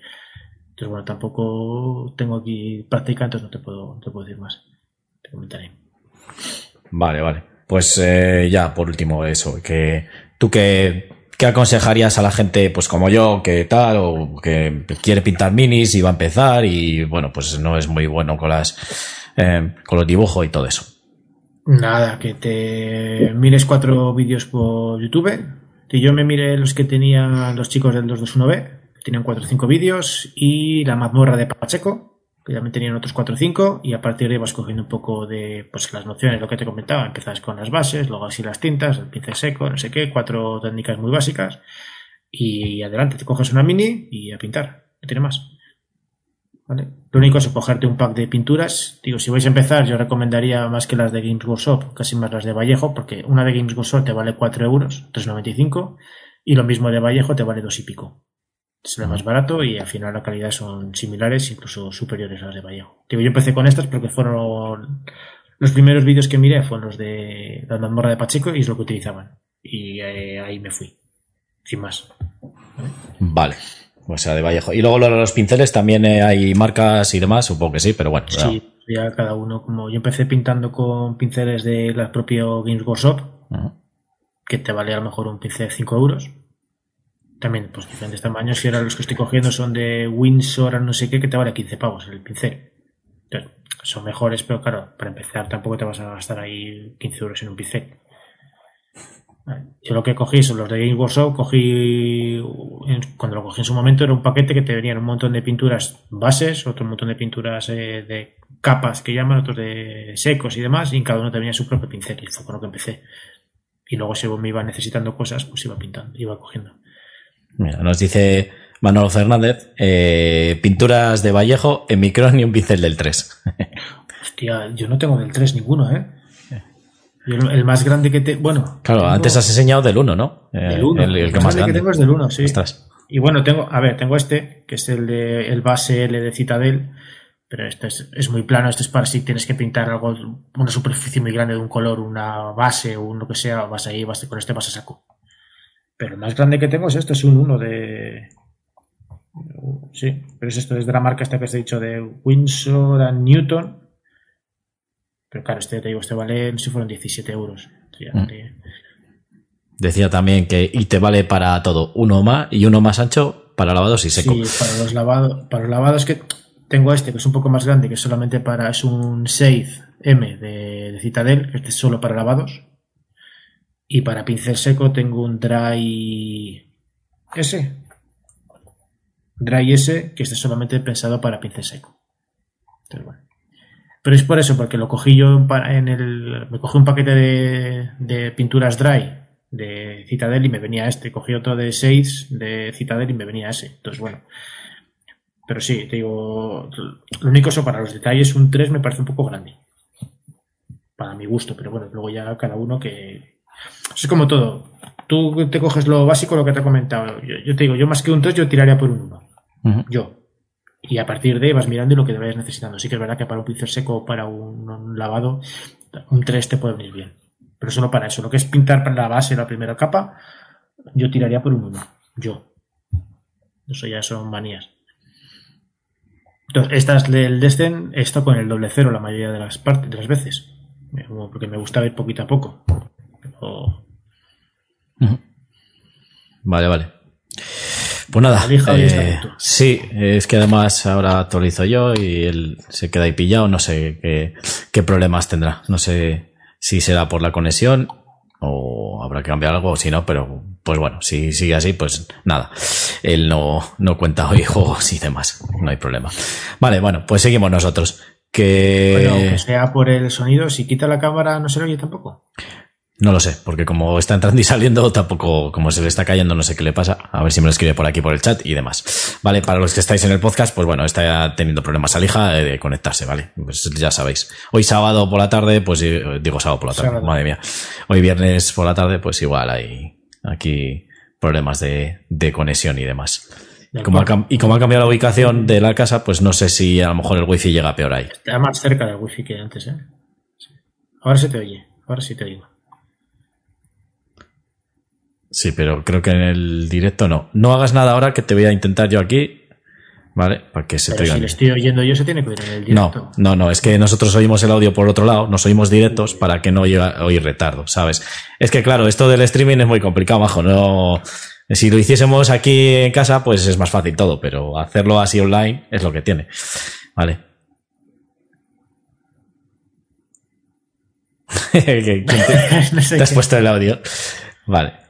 Speaker 2: Entonces bueno, tampoco tengo aquí práctica, entonces no te puedo, no te puedo decir más. Te comentaré.
Speaker 1: Vale, vale. Pues eh, ya, por último, eso, que tú que ¿Qué aconsejarías a la gente, pues como yo, que tal, o que quiere pintar minis y va a empezar y, bueno, pues no es muy bueno con las, eh, con los dibujos y todo eso?
Speaker 2: Nada, que te mires cuatro vídeos por YouTube. Que yo me miré los que tenían los chicos del 221B, que tenían cuatro o cinco vídeos, y la mazmorra de Pacheco, que también tenían otros 4 o 5 y a partir de ahí vas cogiendo un poco de pues las nociones, lo que te comentaba, empiezas con las bases, luego así las tintas, el pincel seco, no sé qué, cuatro técnicas muy básicas y adelante, te coges una mini y a pintar, no tiene más. Lo único es cogerte un pack de pinturas. Digo, si vais a empezar, yo recomendaría más que las de Games Workshop, casi más las de Vallejo, porque una de Games Workshop te vale 4 euros, 3,95, y lo mismo de Vallejo te vale 2 y pico es lo más barato y al final la calidad son similares, incluso superiores a las de Vallejo. Digo, yo empecé con estas porque fueron los primeros vídeos que miré fueron los de la mazmorra de Pacheco y es lo que utilizaban. Y eh, ahí me fui, sin más.
Speaker 1: Vale. O sea, de Vallejo. Y luego los pinceles también eh, hay marcas y demás, supongo que sí, pero bueno.
Speaker 2: Sí, ya cada uno, como yo empecé pintando con pinceles de la propia Games Workshop, que te vale a lo mejor un pincel 5 euros también, pues diferentes tamaños. Y ahora los que estoy cogiendo son de Windsor, no sé qué, que te vale 15 pavos el pincel. Son mejores, pero claro, para empezar tampoco te vas a gastar ahí 15 euros en un pincel. Yo lo que cogí son los de Game Workshop, cogí, cuando lo cogí en su momento era un paquete que te venían un montón de pinturas bases, otro montón de pinturas eh, de capas que llaman, otros de secos y demás, y en cada uno te venía su propio pincel, y fue con lo que empecé. Y luego según me iba necesitando cosas, pues iba pintando, iba cogiendo.
Speaker 1: Mira, nos dice Manolo Fernández, eh, pinturas de Vallejo en micrón y un pincel del 3. [LAUGHS]
Speaker 2: Hostia, yo no tengo del 3 ninguno, ¿eh? el, más grande que te. Bueno.
Speaker 1: Claro, antes has enseñado del 1, ¿no?
Speaker 2: Eh, el 1. El, que más grande, que tengo es del 1, sí. Y bueno, tengo. A ver, tengo este, que es el de el base L de Citadel. Pero este es, es, muy plano. Este es para si tienes que pintar algo, una superficie muy grande de un color, una base o lo que sea, vas ahí, vas con este vas a saco. Pero el más grande que tengo es esto, es un 1 de. Sí, pero es esto, es de la marca esta que os he dicho de Windsor and Newton. Pero claro, este te digo, este vale, no sé si fueron 17 euros. Mm.
Speaker 1: Decía también que y te vale para todo, uno más y uno más ancho para lavados y seco.
Speaker 2: Sí, para los lavados, para los lavados que tengo este, que es un poco más grande, que es solamente para, es un 6 M de, de Citadel, que este es solo para lavados. Y para pincel seco tengo un Dry S. Dry S, que está solamente pensado para pincel seco. Pero es por eso, porque lo cogí yo en el. Me cogí un paquete de, pinturas dry de Citadel y me venía este. Cogí otro de 6 de Citadel y me venía ese. Entonces, bueno. Pero sí, te digo. Lo único eso para los detalles, un 3 me parece un poco grande. para mi gusto, pero bueno, luego ya cada uno que... Es como todo. Tú te coges lo básico, lo que te he comentado. Yo, te digo, yo más que un 2, yo tiraría por un 1. Yo. Y a partir de ahí vas mirando lo que te vayas necesitando. Sí que es verdad que para un pincel seco o para un, lavado, un 3 te puede venir bien. Pero solo para eso. Lo que es pintar para la base, la primera capa, yo tiraría por un 1. Yo. Eso ya son manías. Entonces, estas del Descent, esto con el doble cero la mayoría de las partes, de las veces. Porque me gusta ver poquito a poco.
Speaker 1: Vale, vale. Pues nada, eh, sí, es que además ahora actualizo yo y él se queda ahí pillado, no sé qué, qué problemas tendrá, no sé si será por la conexión o habrá que cambiar algo o si no, pero pues bueno, si sigue así, pues nada, él no, no cuenta hoy [LAUGHS] juegos y demás, no hay problema. Vale, bueno, pues seguimos nosotros. Que...
Speaker 2: Bueno, sea por el sonido, si quita la cámara no se lo oye tampoco.
Speaker 1: No lo sé, porque como está entrando y saliendo, tampoco, como se le está cayendo, no sé qué le pasa. A ver si me lo escribe por aquí por el chat y demás. Vale, para los que estáis en el podcast, pues bueno, está teniendo problemas Alija de conectarse, ¿vale? Pues ya sabéis. Hoy sábado por la tarde, pues eh, digo sábado por la tarde, madre mía. Hoy viernes por la tarde, pues igual hay aquí problemas de, de conexión y demás. Y como, ha, y como ha cambiado la ubicación de la casa, pues no sé si a lo mejor el wifi llega peor ahí.
Speaker 2: Está más cerca del wifi que antes, ¿eh? Ahora se te oye, ahora sí te oigo.
Speaker 1: Sí, pero creo que en el directo no. No hagas nada ahora que te voy a intentar yo aquí. ¿Vale? Para que se
Speaker 2: pero te Si le estoy oyendo yo, se tiene que oír en el directo.
Speaker 1: No, no, no. Es que nosotros oímos el audio por otro lado, nos oímos directos para que no oír retardo, ¿sabes? Es que claro, esto del streaming es muy complicado, bajo. No. Si lo hiciésemos aquí en casa, pues es más fácil todo, pero hacerlo así online es lo que tiene. ¿Vale? [LAUGHS] [LAUGHS] te has puesto el audio. Vale.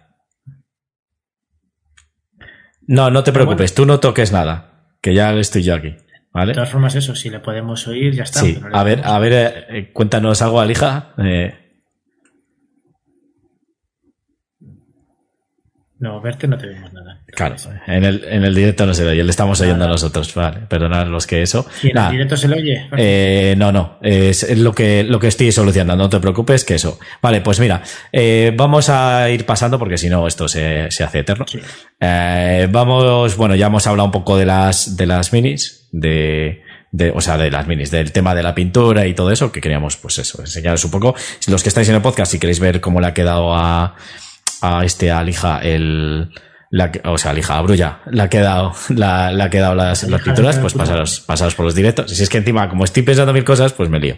Speaker 1: No, no te preocupes, tú no toques nada, que ya estoy yo aquí. ¿Vale?
Speaker 2: De todas formas, eso, si le podemos oír, ya está.
Speaker 1: Sí, a ver, a ver, eh, eh, cuéntanos algo, Alija. Eh,
Speaker 2: No, verte no te vemos nada.
Speaker 1: Claro, en el, en el directo no se ve, le estamos oyendo a nosotros, vale, perdonad los que eso.
Speaker 2: ¿Y en el directo se le oye?
Speaker 1: Eh, no, no, es lo que, lo que estoy solucionando, no te preocupes que eso. Vale, pues mira, eh, vamos a ir pasando porque si no esto se, se hace eterno. Eh, vamos, bueno, ya hemos hablado un poco de las, de las minis, de, de, o sea, de las minis, del tema de la pintura y todo eso, que queríamos, pues eso, enseñaros un poco. Los que estáis en el podcast, si queréis ver cómo le ha quedado a, a este alija el la, o sea, alija a Brulla, le ha quedado, la, le ha quedado las, las pinturas, pues pasaros, pasaros por los directos. Si es que encima, como estoy pensando mil cosas, pues me lío.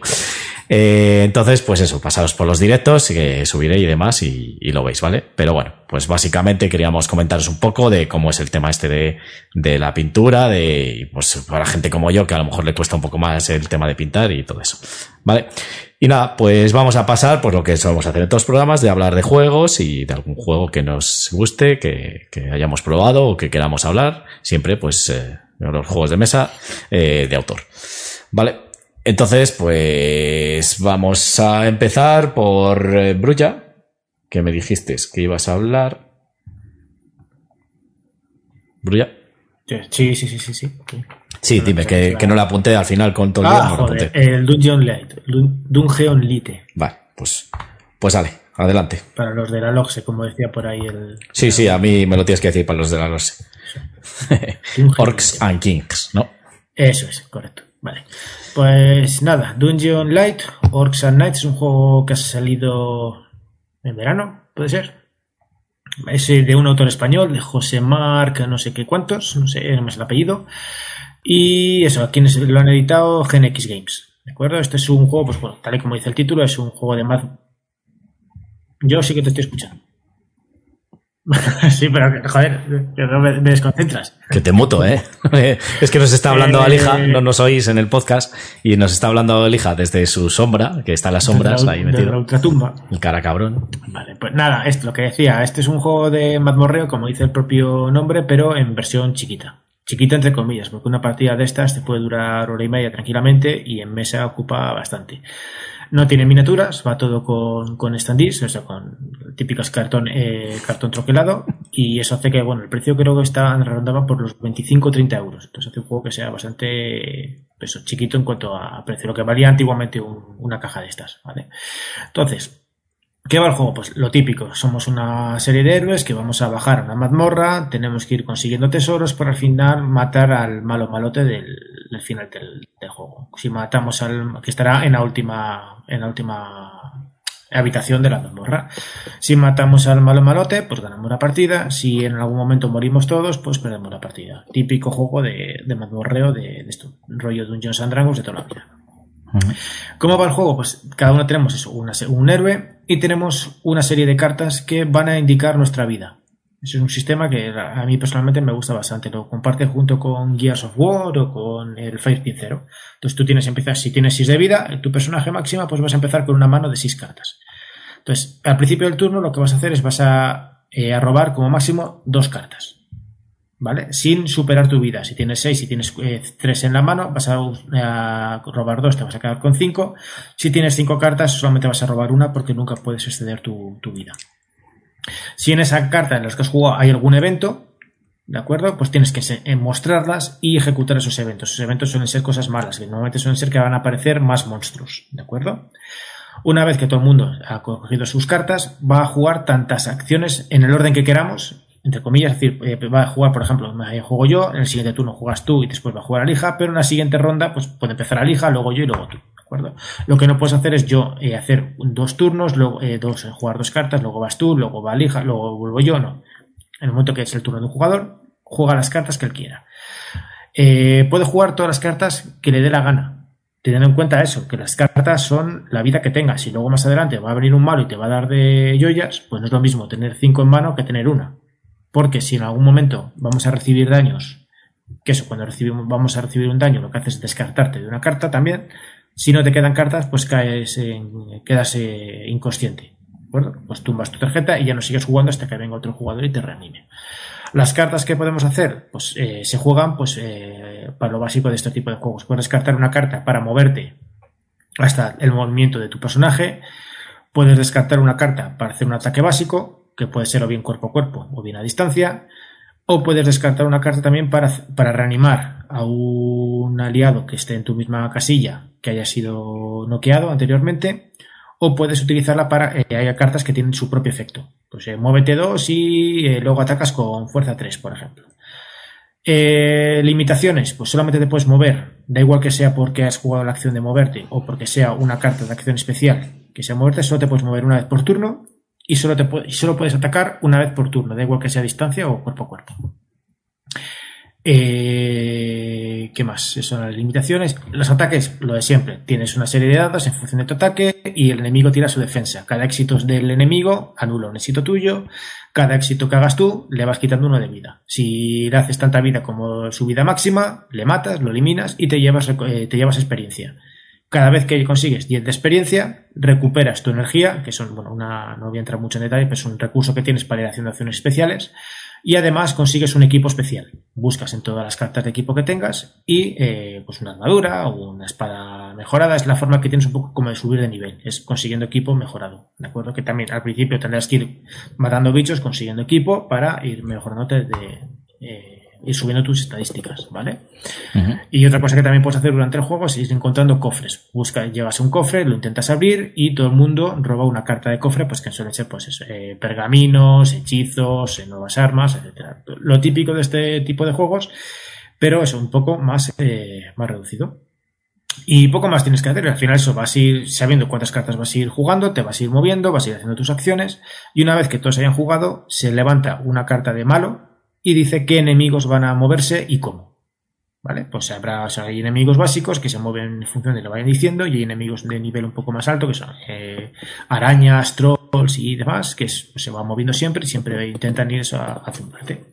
Speaker 1: Eh, entonces, pues eso, pasaros por los directos, que subiré y demás, y, y, lo veis, ¿vale? Pero bueno, pues básicamente queríamos comentaros un poco de cómo es el tema este de, de la pintura, de, pues para gente como yo, que a lo mejor le cuesta un poco más el tema de pintar y todo eso, ¿vale? Y nada, pues vamos a pasar por lo que solemos hacer en todos los programas, de hablar de juegos y de algún juego que nos guste, que, que hayamos probado o que queramos hablar. Siempre, pues, eh, los juegos de mesa eh, de autor. Vale. Entonces, pues vamos a empezar por eh, Brulla, que me dijiste que ibas a hablar. Brulla.
Speaker 2: Sí, sí, sí, sí, sí.
Speaker 1: Sí, dime, que, que, no la apunté al final con todo
Speaker 2: el ah, joder, el Dungeon Light. Dungeon Lite.
Speaker 1: Vale, pues, pues dale, adelante.
Speaker 2: Para los de la Logse, como decía por ahí el...
Speaker 1: Sí, sí, a mí me lo tienes que decir para los de la Logse. [LAUGHS] Orcs and Kings, ¿no?
Speaker 2: Eso es, correcto. Vale. Pues nada, Dungeon Light, Orcs and Knights, es un juego que ha salido en verano, ¿puede ser? Es de un autor español, de José Marc, no sé qué cuántos, no sé, es el apellido. Y eso, quienes lo han editado, Gen X Games. ¿De acuerdo? Este es un juego, pues bueno, tal y como dice el título, es un juego de Mad. Yo sí que te estoy escuchando. [LAUGHS] sí, pero joder, no me, desconcentras.
Speaker 1: Que te muto, ¿eh? [LAUGHS] es que nos está hablando eh, Alija, no nos oís en el podcast, y nos está hablando Alija desde su sombra, que está en las sombras ahí metido.
Speaker 2: la ultratumba.
Speaker 1: El cara cabrón.
Speaker 2: Vale, pues nada, esto lo que decía, este es un juego de mazmorreo, como dice el propio nombre, pero en versión chiquita chiquita entre comillas, porque una partida de estas te puede durar hora y media tranquilamente y en mesa ocupa bastante. No tiene miniaturas, va todo con, con standees, o sea, con típicos cartón, eh, cartón troquelado, y eso hace que, bueno, el precio creo que está rondaba por los 25 o 30 euros. Entonces hace un juego que sea bastante Peso chiquito en cuanto a precio, lo que valía antiguamente una caja de estas, ¿vale? Entonces, ¿Qué va el juego? Pues lo típico, somos una serie de héroes que vamos a bajar a una mazmorra, tenemos que ir consiguiendo tesoros para al final matar al malo malote del, final del, juego. Si matamos al que estará en la última en la última habitación de la mazmorra. Si matamos al malo malote, pues ganamos la partida. Si en algún momento morimos todos, pues perdemos la partida. Típico juego de, de mazmorreo de, de esto, rollo de un Johnson Dragons de toda la vida. ¿Cómo va el juego? Pues cada uno tenemos eso, un héroe y tenemos una serie de cartas que van a indicar nuestra vida. Es un sistema que a mí personalmente me gusta bastante. Lo comparte junto con Gears of War o con el Fire Pincero. Entonces tú tienes, empiezas, si tienes 6 de vida, tu personaje máxima, pues vas a empezar con una mano de 6 cartas. Entonces, al principio del turno lo que vas a hacer es vas a, eh, robar como máximo dos cartas. ¿vale? Sin superar tu vida. Si tienes 6, si tienes 3 eh, en la mano, vas a, robar 2, te vas a quedar con 5. Si tienes 5 cartas, solamente vas a robar una porque nunca puedes exceder tu, vida. Si en esa carta en la que has jugado hay algún evento, ¿de acuerdo? Pues tienes que eh, mostrarlas y ejecutar esos eventos. Esos eventos suelen ser cosas malas, que normalmente suelen ser que van a aparecer más monstruos, ¿de acuerdo? Una vez que todo el mundo ha cogido sus cartas, va a jugar tantas acciones en el orden que queramos entre comillas, es decir, eh, va a jugar, por ejemplo, juego yo, en el siguiente turno juegas tú y después va a jugar Alija, pero en la siguiente ronda, pues puede empezar Alija, luego yo y luego tú, ¿de Lo que no puedes hacer es yo eh, hacer dos turnos, luego eh, dos, jugar dos cartas, luego vas tú, luego va Alija, luego vuelvo yo, no. En el momento que es el turno de un jugador, juega las cartas que él quiera. puede jugar todas las cartas que le dé la gana, teniendo en cuenta eso, que las cartas son la vida que tengas. Si luego más adelante va a venir un malo y te va a dar de joyas, pues no es lo mismo tener cinco en mano que tener una. Porque si en algún momento vamos a recibir daños, que eso, cuando recibimos, vamos a recibir un daño, lo que hace es descartarte de una carta también. Si no te quedan cartas, pues caes en, quedas eh, inconsciente. ¿De acuerdo? Pues tumbas tu tarjeta y ya no sigues jugando hasta que venga otro jugador y te reanime. Las cartas que podemos hacer, pues eh, se juegan pues eh, para lo básico de este tipo de juegos. Puedes descartar una carta para moverte hasta el movimiento de tu personaje. Puedes descartar una carta para hacer un ataque básico que puede ser o bien cuerpo a cuerpo o bien a distancia, o puedes descartar una carta también para, para reanimar a un aliado que esté en tu misma casilla que haya sido noqueado anteriormente, o puedes utilizarla para que eh, haya cartas que tienen su propio efecto. Pues eh, muévete 2 y eh, luego atacas con fuerza 3, por ejemplo. limitaciones, pues solamente te puedes mover, da igual que sea porque has jugado la acción de moverte o porque sea una carta de acción especial que sea moverte, solo te puedes mover una vez por turno y solo, te solo puedes atacar una vez por turno, da igual que sea a distancia o cuerpo a cuerpo. Eh, ¿Qué más? Esas son las limitaciones. Los ataques, lo de siempre. Tienes una serie de dados en función de tu ataque y el enemigo tira su defensa. Cada éxito del enemigo anula un éxito tuyo. Cada éxito que hagas tú le vas quitando uno de vida. Si le haces tanta vida como su vida máxima, le matas, lo eliminas y te llevas, eh, te llevas experiencia. Cada vez que consigues 10 de experiencia, recuperas tu energía, que son, bueno, una, no voy a entrar mucho en detalle, pero es un recurso que tienes para ir haciendo acciones especiales, y además consigues un equipo especial. Buscas en todas las cartas de equipo que tengas y eh, pues una armadura o una espada mejorada es la forma que tienes un poco como de subir de nivel, es consiguiendo equipo mejorado. ¿De acuerdo? Que también al principio tendrás que ir matando bichos, consiguiendo equipo para ir mejorándote de, eh, ir subiendo tus estadísticas, ¿vale? Y otra cosa que también puedes hacer durante el juego es ir encontrando cofres. Busca, llevas un cofre, lo intentas abrir y todo el mundo roba una carta de cofre, pues que suelen ser pues eh, pergaminos, hechizos, eh, nuevas armas, etcétera. Lo típico de este tipo de juegos, pero es un poco más, eh, más reducido. Y poco más tienes que hacer. Al final eso vas a ir sabiendo cuántas cartas vas a ir jugando, te vas a ir moviendo, vas a ir haciendo tus acciones. Y una vez que todos hayan jugado, se levanta una carta de malo, y dice qué enemigos van a moverse y cómo. ¿Vale? Pues habrá, hay enemigos básicos que se mueven en función de lo que vayan diciendo y hay enemigos de nivel un poco más alto que son eh, arañas, trolls y demás que pues, se van moviendo siempre y siempre intentan ir a, a zumbarte.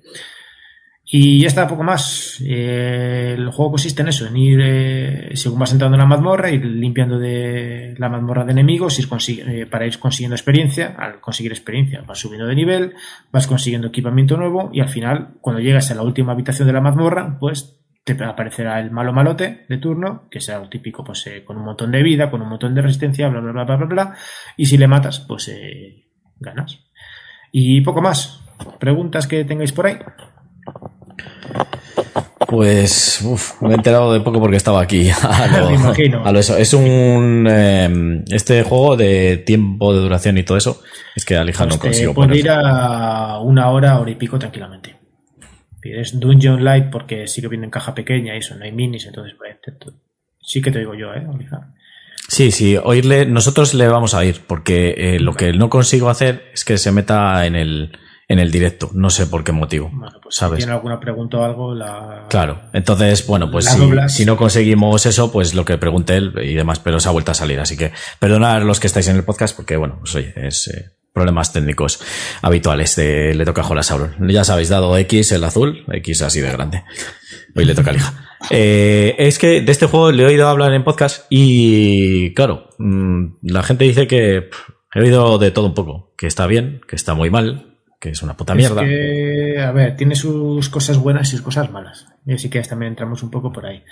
Speaker 2: Y ya está, poco más. Eh, el juego consiste en eso, en ir, eh, según vas entrando en la mazmorra, ir limpiando de la mazmorra de enemigos, eh, para ir consiguiendo experiencia. Al conseguir experiencia vas subiendo de nivel, vas consiguiendo equipamiento nuevo y al final, cuando llegas a la última habitación de la mazmorra, pues te aparecerá el malo malote de turno, que será lo típico, pues con un montón de vida, con un montón de resistencia, bla, bla, bla, bla, bla, bla. Y si le matas, pues ganas. Y poco más. ¿Preguntas que tengáis por ahí?
Speaker 1: Pues me he enterado de poco porque estaba aquí. [LAUGHS] A imagino. eso. Es un em, este juego de tiempo de duración y todo eso. Es que Alija no pues consigo.
Speaker 2: Puede ir a una hora, hora y pico tranquilamente. Es Dungeon Light porque sí que viene en caja pequeña y eso, no hay minis, entonces pues, sí que te digo yo, ¿eh, Alija?
Speaker 1: Sí, sí, oírle, nosotros le vamos a ir, porque eh, lo que no consigo hacer es que se meta en el, en el directo. No sé por qué motivo. Pues ¿sabes? Si
Speaker 2: tiene alguna pregunta o algo, la.
Speaker 1: Claro. Entonces, bueno, pues si, no conseguimos eso, pues lo que pregunte él y demás, pero se ha vuelto a salir. Así que perdonad los que estáis en el podcast, porque bueno, pues oye, es eh, problemas técnicos habituales de Le toca a Sauron. Ya sabéis, dado X el azul, X así de grande. Hoy le toca a Lija. [LAUGHS] Eh, es que de este juego le he oído hablar en podcast y, claro, mm, la gente dice que he oído de todo un poco, que está bien, que está muy mal, que es una puta mierda.
Speaker 2: a ver, tiene sus cosas buenas y sus cosas malas. Y así que también entramos un poco por ahí.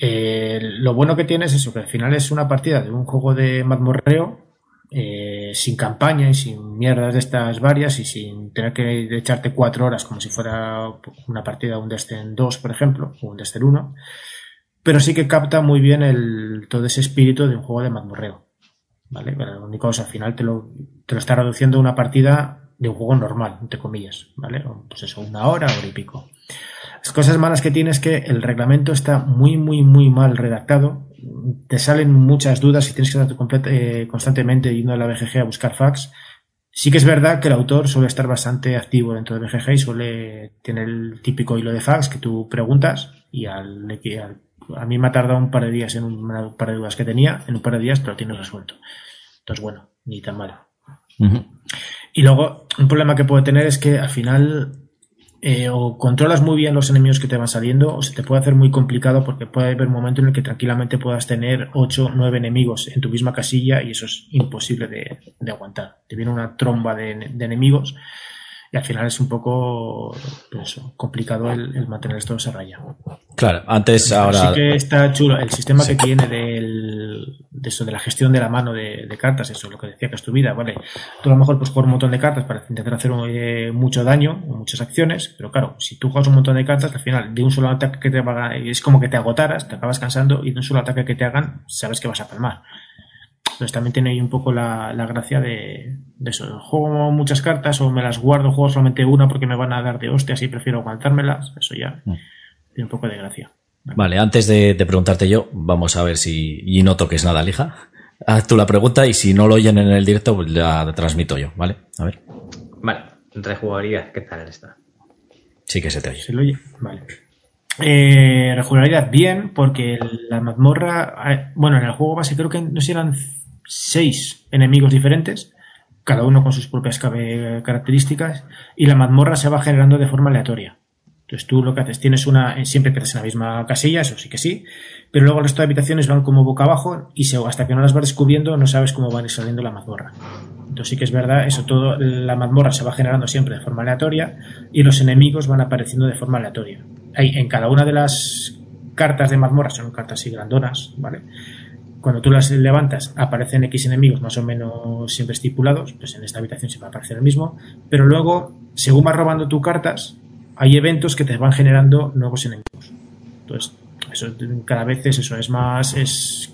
Speaker 2: Eh, lo bueno que tiene es eso, que al final es una partida de un juego de mazmorreo eh, sin campaña y sin mierdas de estas varias y sin tener que echarte cuatro horas como si fuera una partida de un Destin 2, por ejemplo, o un Destin 1. Pero sí que capta muy bien el, todo ese espíritu de un juego de mazmorreo. ¿Vale? Pero lo único es al final te lo, te lo está reduciendo a una partida de un juego normal, entre comillas, ¿vale? Pues eso, una hora, hora y pico. Las cosas malas que tiene es que el reglamento está muy, muy, muy mal redactado. Te salen muchas dudas y tienes que estar eh, constantemente yendo a la BGG a buscar facts. Sí que es verdad que el autor suele estar bastante activo dentro de BGG y suele tener el típico hilo de facts que tú preguntas y al, a mí me ha tardado un par de días en un par de dudas que tenía, en un par de días, pero lo tienes resuelto. Entonces, bueno, ni tan malo. Y luego, un problema que puede tener es que al final eh, o controlas muy bien los enemigos que te van saliendo o se te puede hacer muy complicado porque puede haber un momento en el que tranquilamente puedas tener 8 o 9 enemigos en tu misma casilla y eso es imposible de, aguantar. Te viene una tromba de, de enemigos y al final es un poco pues complicado el, mantener esto a raya.
Speaker 1: Claro, antes ahora.
Speaker 2: Sí que está chulo. El sistema que tiene del, de eso, de la gestión de la mano de, cartas, eso es lo que decía que es tu vida, ¿vale? Tú a lo mejor puedes jugar un montón de cartas para intentar hacer eh, mucho daño o muchas acciones, pero claro, si tú juegas un montón de cartas, al final de un solo ataque que te haga, es como que te agotaras, te acabas cansando y de un solo ataque que te hagan, sabes que vas a palmar. Entonces también tiene ahí un poco la, gracia de, eso. Juego muchas cartas o me las guardo, juego solamente una porque me van a dar de hostias y prefiero aguantármelas. Eso ya mm. tiene un poco de gracia.
Speaker 1: Vale, antes de, preguntarte yo, vamos a ver si. Y no toques nada, lija. Haz tú la pregunta y si no lo oyen en el directo, pues la transmito yo, ¿vale? A ver.
Speaker 4: Vale, rejugabilidad, ¿qué tal está?
Speaker 1: Sí que se te oye.
Speaker 2: Se lo oye, vale. Eh, rejugabilidad bien, porque la mazmorra. Eh, bueno, en el juego base creo que no sé eran seis enemigos diferentes, cada uno con sus propias características, y la mazmorra se va generando de forma aleatoria. Entonces tú lo que haces, tienes una, eh, siempre quedas en la misma casilla, eso sí que sí, pero luego el resto de habitaciones van como boca abajo y hasta que no las vas descubriendo no sabes cómo van saliendo la mazmorra. Entonces sí que es verdad, eso todo, la mazmorra se va generando siempre de forma aleatoria y los enemigos van apareciendo de forma aleatoria. Hay, en cada una de las cartas de mazmorra, son cartas así grandonas, ¿vale? Cuando tú las levantas, aparecen X enemigos más o menos siempre estipulados, pues en esta habitación se va a aparecer el mismo, pero luego, según vas robando tus cartas, hay eventos que te van generando nuevos enemigos. Entonces, eso cada vez es eso, es más, es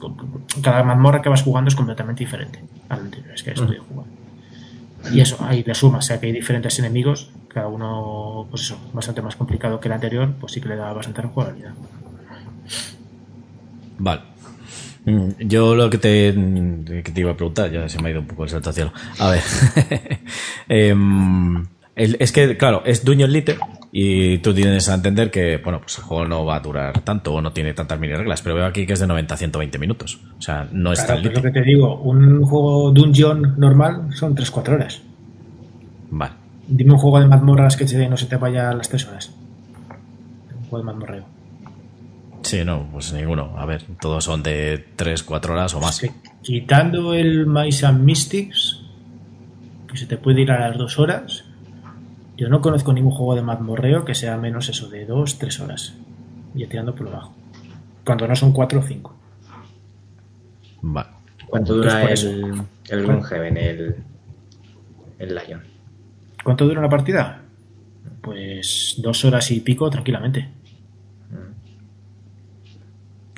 Speaker 2: cada mazmorra que vas jugando es completamente diferente al anterior, es que estoy jugando. Y eso, ahí le sumas, o sea que hay diferentes enemigos, cada uno, pues eso, bastante más complicado que el anterior, pues sí que le da bastante jugabilidad.
Speaker 1: Vale. Mm, yo lo que te, te iba a preguntar, ya se me ha ido un poco el salto cielo. A ver. [LAUGHS] Em, es que, claro, es Dungeon Lite y tú tienes a entender que, bueno, pues el juego no va a durar tanto o no tiene tantas mini reglas, pero veo aquí que es de 90 a 120 minutos. O sea, no es tan
Speaker 2: lite. lo que te digo, un juego Dungeon normal son 3-4 horas.
Speaker 1: Vale.
Speaker 2: Dime un juego de mazmorras que no se te vaya a las 3 horas. Un juego de mazmorreo.
Speaker 1: Sí, no, pues ninguno. A ver, todos son de 3, 4 horas o más.
Speaker 2: Quitando el Mice and Mystics, que se te puede ir a las 2 horas, yo no conozco ningún juego de mazmorreo que sea menos eso, de 2, 3 horas. Y tirando por lo bajo. Cuando no son 4 o 5.
Speaker 1: Vale.
Speaker 4: ¿Cuánto dura el, el Gloomhaven, el, el Lion?
Speaker 2: ¿Cuánto dura una partida? Pues dos horas y pico tranquilamente.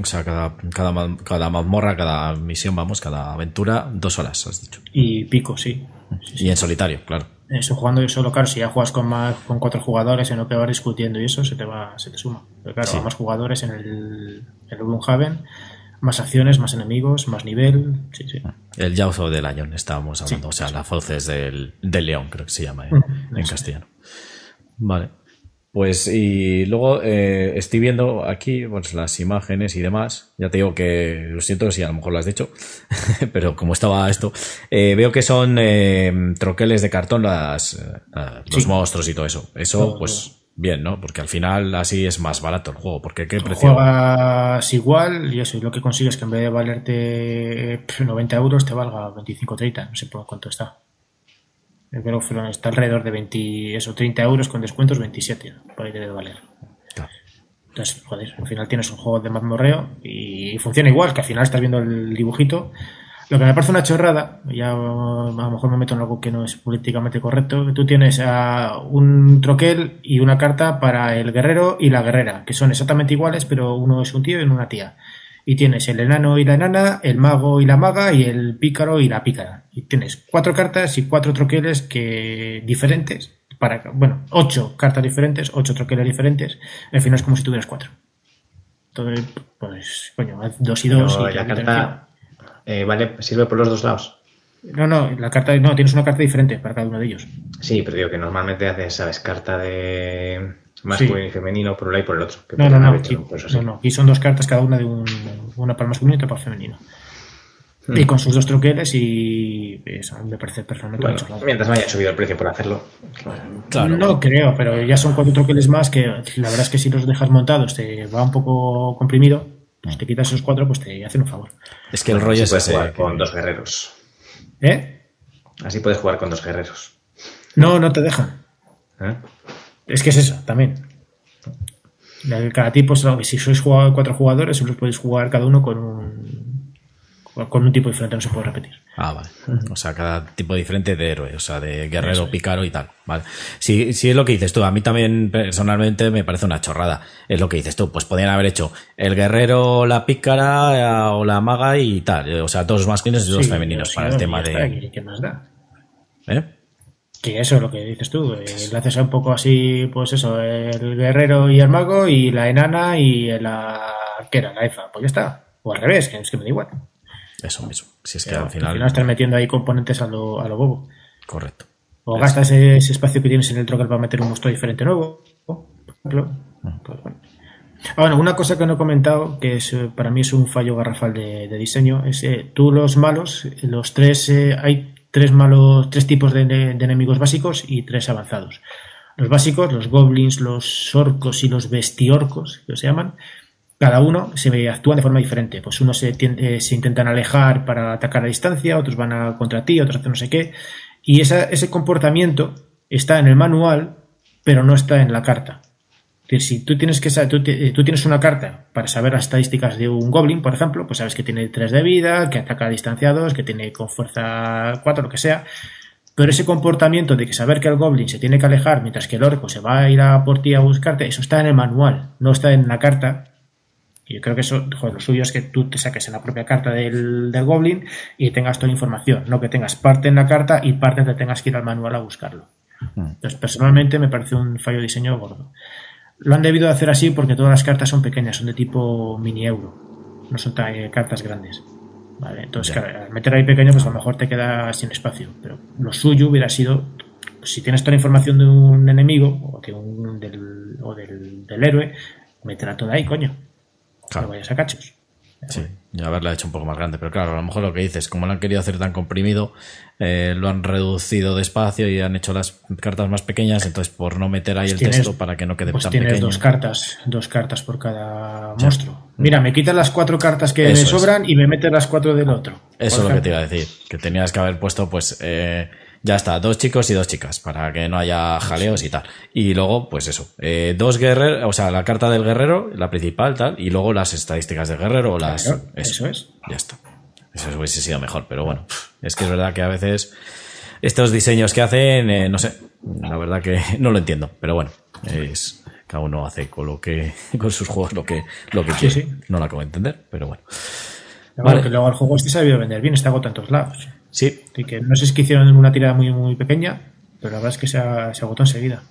Speaker 1: O sea, cada, cada, cada mazmorra, cada misión, vamos, cada aventura, dos horas, has dicho.
Speaker 2: Y pico, sí.
Speaker 1: Y en solitario, claro.
Speaker 2: Eso jugando solo, claro, si ya juegas con más con cuatro jugadores en lo que vas discutiendo y eso se te va, se te suma. Pero claro, más jugadores en el, en el Gloomhaven, más acciones, más enemigos, más nivel. Sí, sí.
Speaker 1: El Jaws of the Lion estábamos hablando, o sea, las fauces del, del león, creo que se llama en, en castellano. Vale. Pues y luego eh, estoy viendo aquí pues, las imágenes y demás. Ya te digo que lo siento si a lo mejor lo has dicho, [LAUGHS] pero como estaba esto, eh, veo que son eh, troqueles de cartón las, los monstruos y todo eso. Eso, pues bien, ¿no? Porque al final así es más barato el juego. Porque qué precio.
Speaker 2: Juegas igual y eso, y lo que consigues que en vez de valerte 90 euros te valga 25 o 30, no sé por cuánto está. Creo que está alrededor de 20, eso, 30 euros con descuentos, 27, por ahí debe valer. Entonces, joder, al final tienes un juego de mazmorreo y funciona igual, que al final estás viendo el dibujito. Lo que me parece una chorrada, ya a lo mejor me meto en algo que no es políticamente correcto, tú tienes a un troquel y una carta para el guerrero y la guerrera, que son exactamente iguales, pero uno es un tío y una tía y tienes el enano y la enana, el mago y la maga y el pícaro y la pícara. Y tienes cuatro cartas y cuatro troqueles que diferentes para bueno, ocho cartas diferentes, ocho troqueles diferentes. Al final es como si tuvieras cuatro. Entonces, pues, coño, dos y dos. y
Speaker 4: la carta eh, vale, sirve por los dos lados.
Speaker 2: No, no, la carta no, tienes una carta diferente para cada uno de ellos.
Speaker 4: Sí, pero digo que normalmente haces, sabes, carta de masculino y femenino por un lado y por el otro.
Speaker 2: no, no, no, aquí, no, no, son dos cartas cada una de un, una para masculino y otra para femenino. Hmm. Y con sus dos troqueles y eso me parece personalmente
Speaker 4: bueno, Mientras me haya subido el precio por hacerlo.
Speaker 2: Claro. No creo, pero ya son cuatro troqueles más que la verdad es que si los dejas montados te va un poco comprimido. Pues te quitas esos cuatro, pues te hacen un favor.
Speaker 1: Es que el rollo es
Speaker 4: ese. Jugar con dos guerreros.
Speaker 2: ¿Eh?
Speaker 4: Así puedes jugar con dos guerreros.
Speaker 2: No, no te dejan. ¿Eh? Es que es eso, también. Cada tipo, si sois cuatro jugadores, solo podéis jugar cada uno con un con un tipo diferente, no se puede repetir.
Speaker 1: Ah, vale. O sea, cada tipo diferente de héroe, o sea, de guerrero, pícaro y tal. Vale. Si, si es lo que dices tú, a mí también personalmente me parece una chorrada. Es lo que dices tú, pues podrían haber hecho el guerrero, la pícara eh, o la maga y tal. O sea, dos masculinos y dos femeninos para el tema de.
Speaker 2: ¿Qué más da? ¿Eh? Que eso es lo que dices tú. Eh, le haces un poco así, pues eso, el guerrero y el mago y la enana y la arquera, la EFA. Pues ya está. O al revés, que es que me da igual.
Speaker 1: Eso mismo. Si es que al final.
Speaker 2: Al final estás metiendo ahí componentes a lo, a lo bobo.
Speaker 1: Correcto.
Speaker 2: O gastas ese, espacio que tienes en el trocker para meter un monstruo diferente nuevo, por ejemplo. Pues bueno. Ah, bueno, una cosa que no he comentado, que es, eh, para mí es un fallo garrafal de, diseño, es eh, tú los malos, los tres, eh, hay tres malos, tres tipos de, enemigos básicos y tres avanzados. Los básicos, los goblins, los orcos y los bestiorcos, que se llaman, cada uno se actúan de forma diferente. Pues unos se, eh, se intentan alejar para atacar a distancia, otros van a contra ti, otros hacen no sé qué. Y ese comportamiento está en el manual, pero no está en la carta si tú tienes que tú, tú, tienes una carta para saber las estadísticas de un goblin, por ejemplo, pues sabes que tiene 3 de vida, que ataca a distanciados, que tiene con fuerza 4, lo que sea. Pero ese comportamiento de que saber que el goblin se tiene que alejar mientras que el orco se va a ir a por ti a buscarte, eso está en el manual, no está en la carta. Y yo creo que eso, joder, lo suyo es que tú te saques en la propia carta del, del goblin y tengas toda la información, no que tengas parte en la carta y parte te tengas que ir al manual a buscarlo. Entonces, personalmente me parece un fallo de diseño gordo. Lo han debido hacer así porque todas las cartas son pequeñas, son de tipo mini euro, no son eh, cartas grandes. Vale, entonces, al meter ahí pequeño, pues a lo mejor te queda sin espacio. Pero lo suyo hubiera sido, si tienes toda la información de un enemigo o, de un, del, o del, del héroe, meterla toda ahí, coño. Claro. No vayas a cachos.
Speaker 1: Sí, y haberla hecho un poco más grande. Pero claro, a lo mejor lo que dices, como lo han querido hacer tan comprimido, eh, lo han reducido de espacio y han hecho las cartas más pequeñas, entonces por no meter ahí pues el texto para que no quede
Speaker 2: pues
Speaker 1: tan
Speaker 2: tienes dos cartas, dos cartas por cada monstruo. Mira, me quitas las cuatro cartas que me sobran y me metes las cuatro del otro.
Speaker 1: Eso es lo que te iba a decir, que tenías que haber puesto pues eh, ya está, dos chicos y dos chicas, para que no haya jaleos y tal. Y luego, pues eso, eh, dos guerreros, o sea, la carta del guerrero, la principal, tal, y luego las estadísticas del guerrero, las...
Speaker 2: eso. es.
Speaker 1: Ya está. Eso hubiese sido mejor, pero bueno, es que es verdad que a veces estos diseños que hacen, eh, no sé, la verdad que [LAUGHS] no lo entiendo, pero bueno, es cada uno hace con lo que con sus juegos lo que lo que quiere. No lo acabo de entender, pero bueno.
Speaker 2: vale. que luego el juego este se ha debido vender bien, está agotado en todos lados.
Speaker 1: Sí.
Speaker 2: Y que no sé si hicieron una tirada muy muy pequeña, pero la verdad es que se, se agotó enseguida.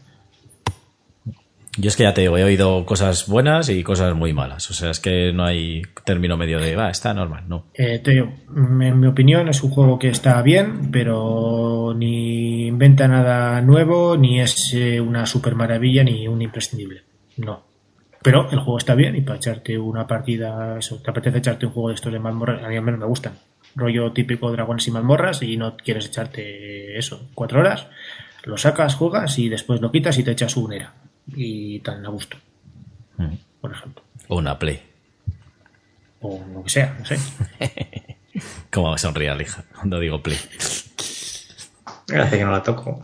Speaker 1: Yo es que ya te digo, he oído cosas buenas y cosas muy malas. O sea, es que no hay término medio de, va, está normal, no.
Speaker 2: Eh, te digo, en mi opinión es un juego que está bien, pero ni inventa nada nuevo, ni es eh, una super maravilla, ni un imprescindible. No. Pero el juego está bien y para echarte una partida, eso, te apetece echarte un juego de estos de mazmorras, a mí al menos me gustan. Rollo típico dragones y mazmorras y no quieres echarte eso, cuatro horas, lo sacas, juegas y después lo quitas y te echas un era y tan a gusto. Mm. Por ejemplo.
Speaker 1: O una Play.
Speaker 2: O lo que sea, no sé. [LAUGHS]
Speaker 1: ¿Cómo me sonría hija cuando digo Play?
Speaker 4: Gracias que no la toco.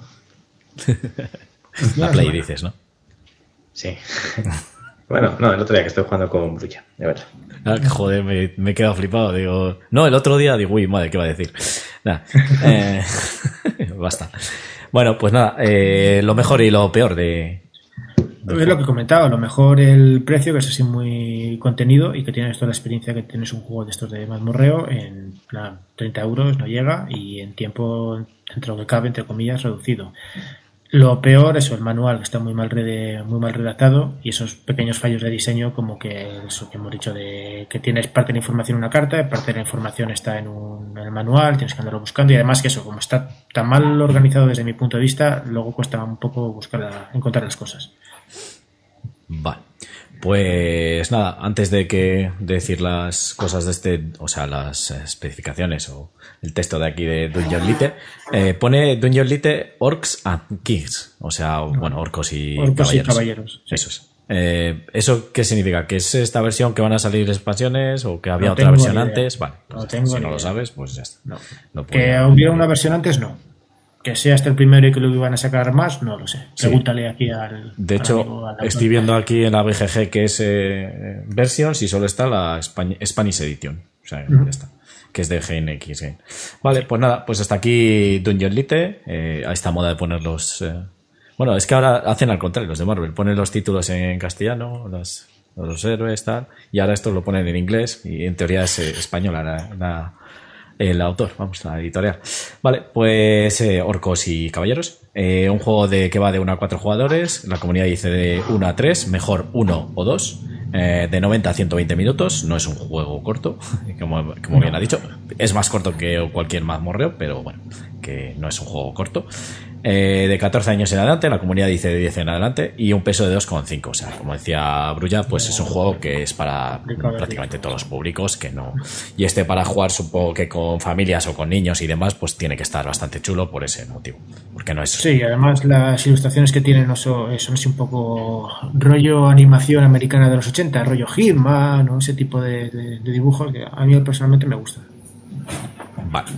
Speaker 4: [LAUGHS]
Speaker 1: la Play dices, ¿no?
Speaker 4: Sí. [LAUGHS] bueno, no, el otro día que estoy jugando con Brulla, de verdad.
Speaker 1: Ah, joder, me, me, he quedado flipado. Digo, no, el otro día digo, uy, madre, ¿qué va a decir? Nada, eh, basta. Bueno, pues nada, eh, lo mejor y lo peor de,
Speaker 2: es lo que comentaba, a lo mejor el precio, que es así muy contenido y que tienes toda la experiencia que tienes un juego de estos de mazmorreo, en plan 30 euros no llega y en tiempo, dentro que cabe, entre comillas, reducido. Lo peor es el manual, que está muy mal, muy mal redactado y esos pequeños fallos de diseño, como que eso que hemos dicho, de que tienes parte de la información en una carta, parte de la información está en, un, en el manual, tienes que andarlo buscando y además que eso, como está tan mal organizado desde mi punto de vista, luego cuesta un poco buscar encontrar las cosas.
Speaker 1: Vale. Pues nada, antes de que decir las cosas de este, o sea, las especificaciones o el texto de aquí de Dungeon Lite, eh, pone Dungeon Lite Orcs and Kings, o sea, bueno, orcos y
Speaker 2: caballeros.
Speaker 1: Eso es. Eh, ¿Eso qué significa? ¿Que es esta versión que van a salir expansiones o que había otra versión antes? Vale, pues si no lo sabes, pues ya está.
Speaker 2: que hubiera una versión antes, no que sea este el primero y que lo iban a sacar más, no lo sé. Pregúntale aquí al.
Speaker 1: De hecho, estoy viendo aquí en la BGG que es eh, Versions y solo está la Spanish Edition. O sea, ya está. Que es de GNX. Vale, pues nada, pues hasta aquí Dungeon Lite. Eh, a esta moda de poner los. Eh, bueno, es que ahora hacen al contrario, los de Marvel. Ponen los títulos en castellano, los, los héroes, tal. Y ahora estos lo ponen en inglés y en teoría es española la el autor, vamos, la editorial. Vale, pues eh, Orcos y Caballeros. Eh, un juego de que va de 1 a 4 jugadores. La comunidad dice de 1 a 3, mejor 1 o 2. Eh, de 90 a 120 minutos. No es un juego corto, [LAUGHS] como, como bien ha dicho. Es más corto que cualquier mazmorreo, pero bueno, que no es un juego corto. Eh, de 14 años en adelante, la comunidad dice de 10 en adelante, y un peso de 2,5. O sea, como decía Brulla, pues es un juego que es para prácticamente todos los públicos, que no. Y este para jugar, supongo que con familias o con niños y demás, pues tiene que estar bastante chulo por ese motivo. Porque no es.
Speaker 2: Sí, además las ilustraciones que tienen son, son así un poco rollo animación americana de los 80, rollo He-Man, ese tipo de, de dibujos que a mí personalmente me gusta.
Speaker 1: Vale.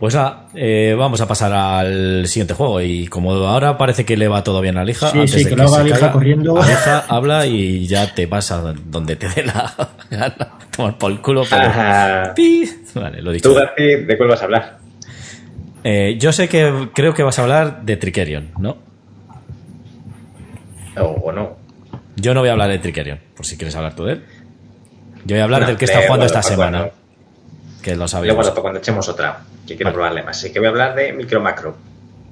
Speaker 1: Pues nada, eh, vamos a pasar al siguiente juego. Y como ahora parece que le va todo bien a Lija,
Speaker 2: sí, sí, que, lo haga Lija corriendo.
Speaker 1: Lija habla y ya te vas a donde te dé la [LAUGHS] gana. Tomar por el culo. Pero... Vale, lo dicho.
Speaker 4: ¿Tú, de cuál vas a hablar?
Speaker 1: Eh, yo sé que creo que vas a hablar de Trickerion, ¿no?
Speaker 4: O, no.
Speaker 1: Yo no voy a hablar de Trickerion, por si quieres hablar tú de él. Yo voy a hablar del que está jugando esta semana. Que lo sabíamos.
Speaker 4: Luego cuando echemos otra que quiero probarle más. Así que voy a hablar de micro macro.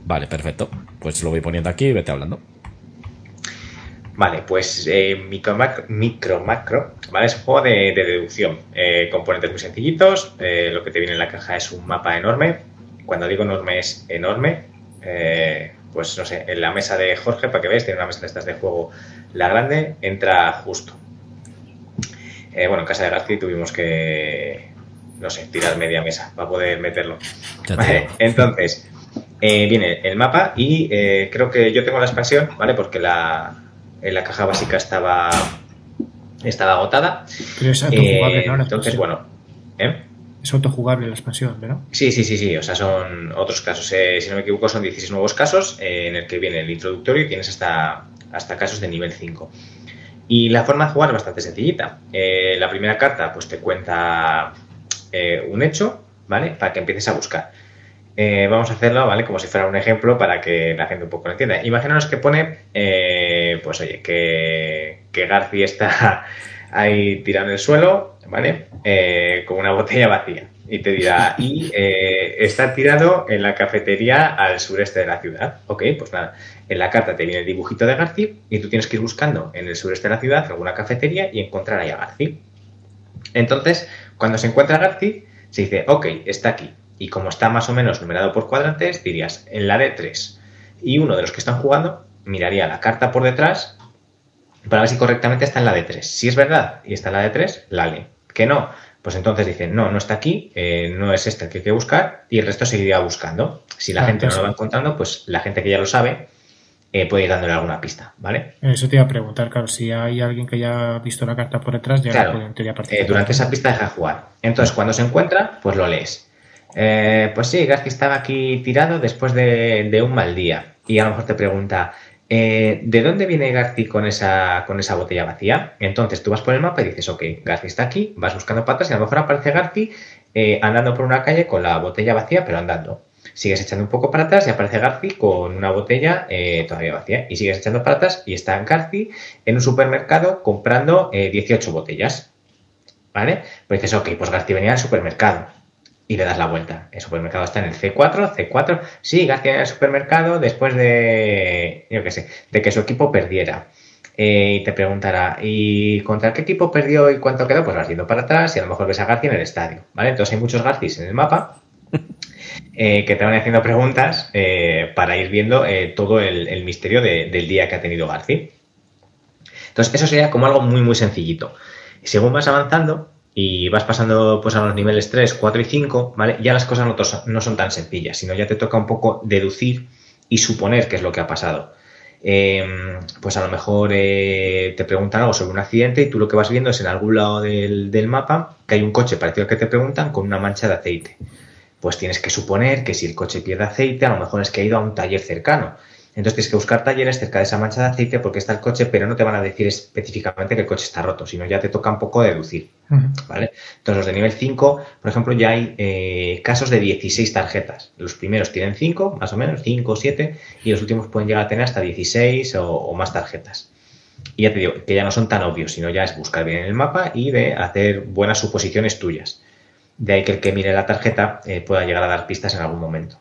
Speaker 1: Vale, perfecto. Pues lo voy poniendo aquí y vete hablando.
Speaker 4: Vale, pues eh, micro, macro, micro, macro, ¿vale? Es un juego de, deducción. Eh, componentes muy sencillitos. Eh, lo que te viene en la caja es un mapa enorme. Cuando digo enorme es enorme. pues no sé, en la mesa de Jorge, para que veáis, tiene una mesa de estas de juego. La grande entra justo. bueno, en casa de García tuvimos que, no sé, tirar media mesa para poder meterlo. Entonces, eh, viene el mapa y eh, creo que yo tengo la expansión, ¿vale? Porque la, en la caja básica estaba, estaba agotada.
Speaker 2: Pero es autojugable,
Speaker 4: ¿no? Entonces, bueno. ¿eh?
Speaker 2: Es autojugable la expansión, ¿verdad?
Speaker 4: Sí, sí, sí, sí. O sea, son otros casos. si no me equivoco, son 16 nuevos casos en el que viene el introductorio y tienes hasta, hasta casos de nivel 5. Y la forma de jugar es bastante sencillita. la primera carta, pues te cuenta eh, un hecho, ¿vale? Para que empieces a buscar. Eh, vamos a hacerlo, ¿vale? Como si fuera un ejemplo para que la gente un poco lo entienda. Imaginaos que pone, eh, pues oye, que, que Garci está [LAUGHS] ahí tirado en el suelo, ¿vale? Eh, con una botella vacía. Y te dirá, [LAUGHS] y está tirado en la cafetería al sureste de la ciudad. Ok, pues nada, en la carta te viene el dibujito de Garci y tú tienes que ir buscando en el sureste de la ciudad alguna cafetería y encontrar ahí a Garci. Entonces, cuando se encuentra Garci, se dice, ok, está aquí. Y como está más o menos numerado por cuadrantes, dirías, en la D3. Y uno de los que están jugando miraría la carta por detrás para ver si correctamente está en la D3. Si es verdad y está en la D3, la lee. Que no, pues entonces dicen, no, no está aquí, eh, no es este el que hay que buscar y el resto seguiría buscando. Si la gente no lo va encontrando, pues la gente que ya lo sabe eh, puede ir dándole alguna pista, ¿vale?
Speaker 2: Eso te iba a preguntar, claro, si hay alguien que ya ha visto la carta por detrás, ya
Speaker 4: claro, eh, durante esa pista deja jugar. Entonces, cuando se encuentra, pues lo lees. pues sí, García estaba aquí tirado después de, de un mal día. Y a lo mejor te pregunta, eh, ¿De dónde viene Garci con esa, con esa botella vacía? Entonces tú vas por el mapa y dices, ok, Garci está aquí, vas buscando patas y a lo mejor aparece Garci eh, andando por una calle con la botella vacía, pero andando. Sigues echando un poco para atrás y aparece Garci con una botella eh, todavía vacía. Y sigues echando para atrás y está Garci en un supermercado comprando 18 botellas. ¿Vale? Pues dices, ok, pues Garci venía al supermercado y le das la vuelta. El supermercado está en el C4, C4. Sí, García en el supermercado después de, yo qué sé, de que su equipo perdiera. Eh, y te preguntará, ¿y contra qué equipo perdió y cuánto quedó? Pues vas yendo para atrás y a lo mejor ves a García en el estadio, ¿vale? Entonces hay muchos Garcis en el mapa eh, que te van haciendo preguntas eh, para ir viendo todo el, misterio del día que ha tenido García. Entonces eso sería como algo muy, muy sencillito. Según vas avanzando, y vas pasando pues a los niveles 3, 4 y 5, ¿vale? Ya las cosas no, son tan sencillas, sino ya te toca un poco deducir y suponer qué es lo que ha pasado. Em, pues a lo mejor eh, te preguntan algo sobre un accidente y tú lo que vas viendo es en algún lado del, del, mapa que hay un coche parecido al que te preguntan con una mancha de aceite. Pues tienes que suponer que si el coche pierde aceite, a lo mejor es que ha ido a un taller cercano. Entonces tienes que buscar talleres cerca de esa mancha de aceite porque está el coche, pero no te van a decir específicamente que el coche está roto, sino ya te toca un poco deducir. ¿vale? Entonces los de nivel 5, por ejemplo, ya hay eh, casos de 16 tarjetas. Los primeros tienen 5, más o menos, 5 o 7, y los últimos pueden llegar a tener hasta 16 o, más tarjetas. Y ya te digo, que ya no son tan obvios, sino ya es buscar bien el mapa y de hacer buenas suposiciones tuyas. De ahí que el que mire la tarjeta eh, pueda llegar a dar pistas en algún momento.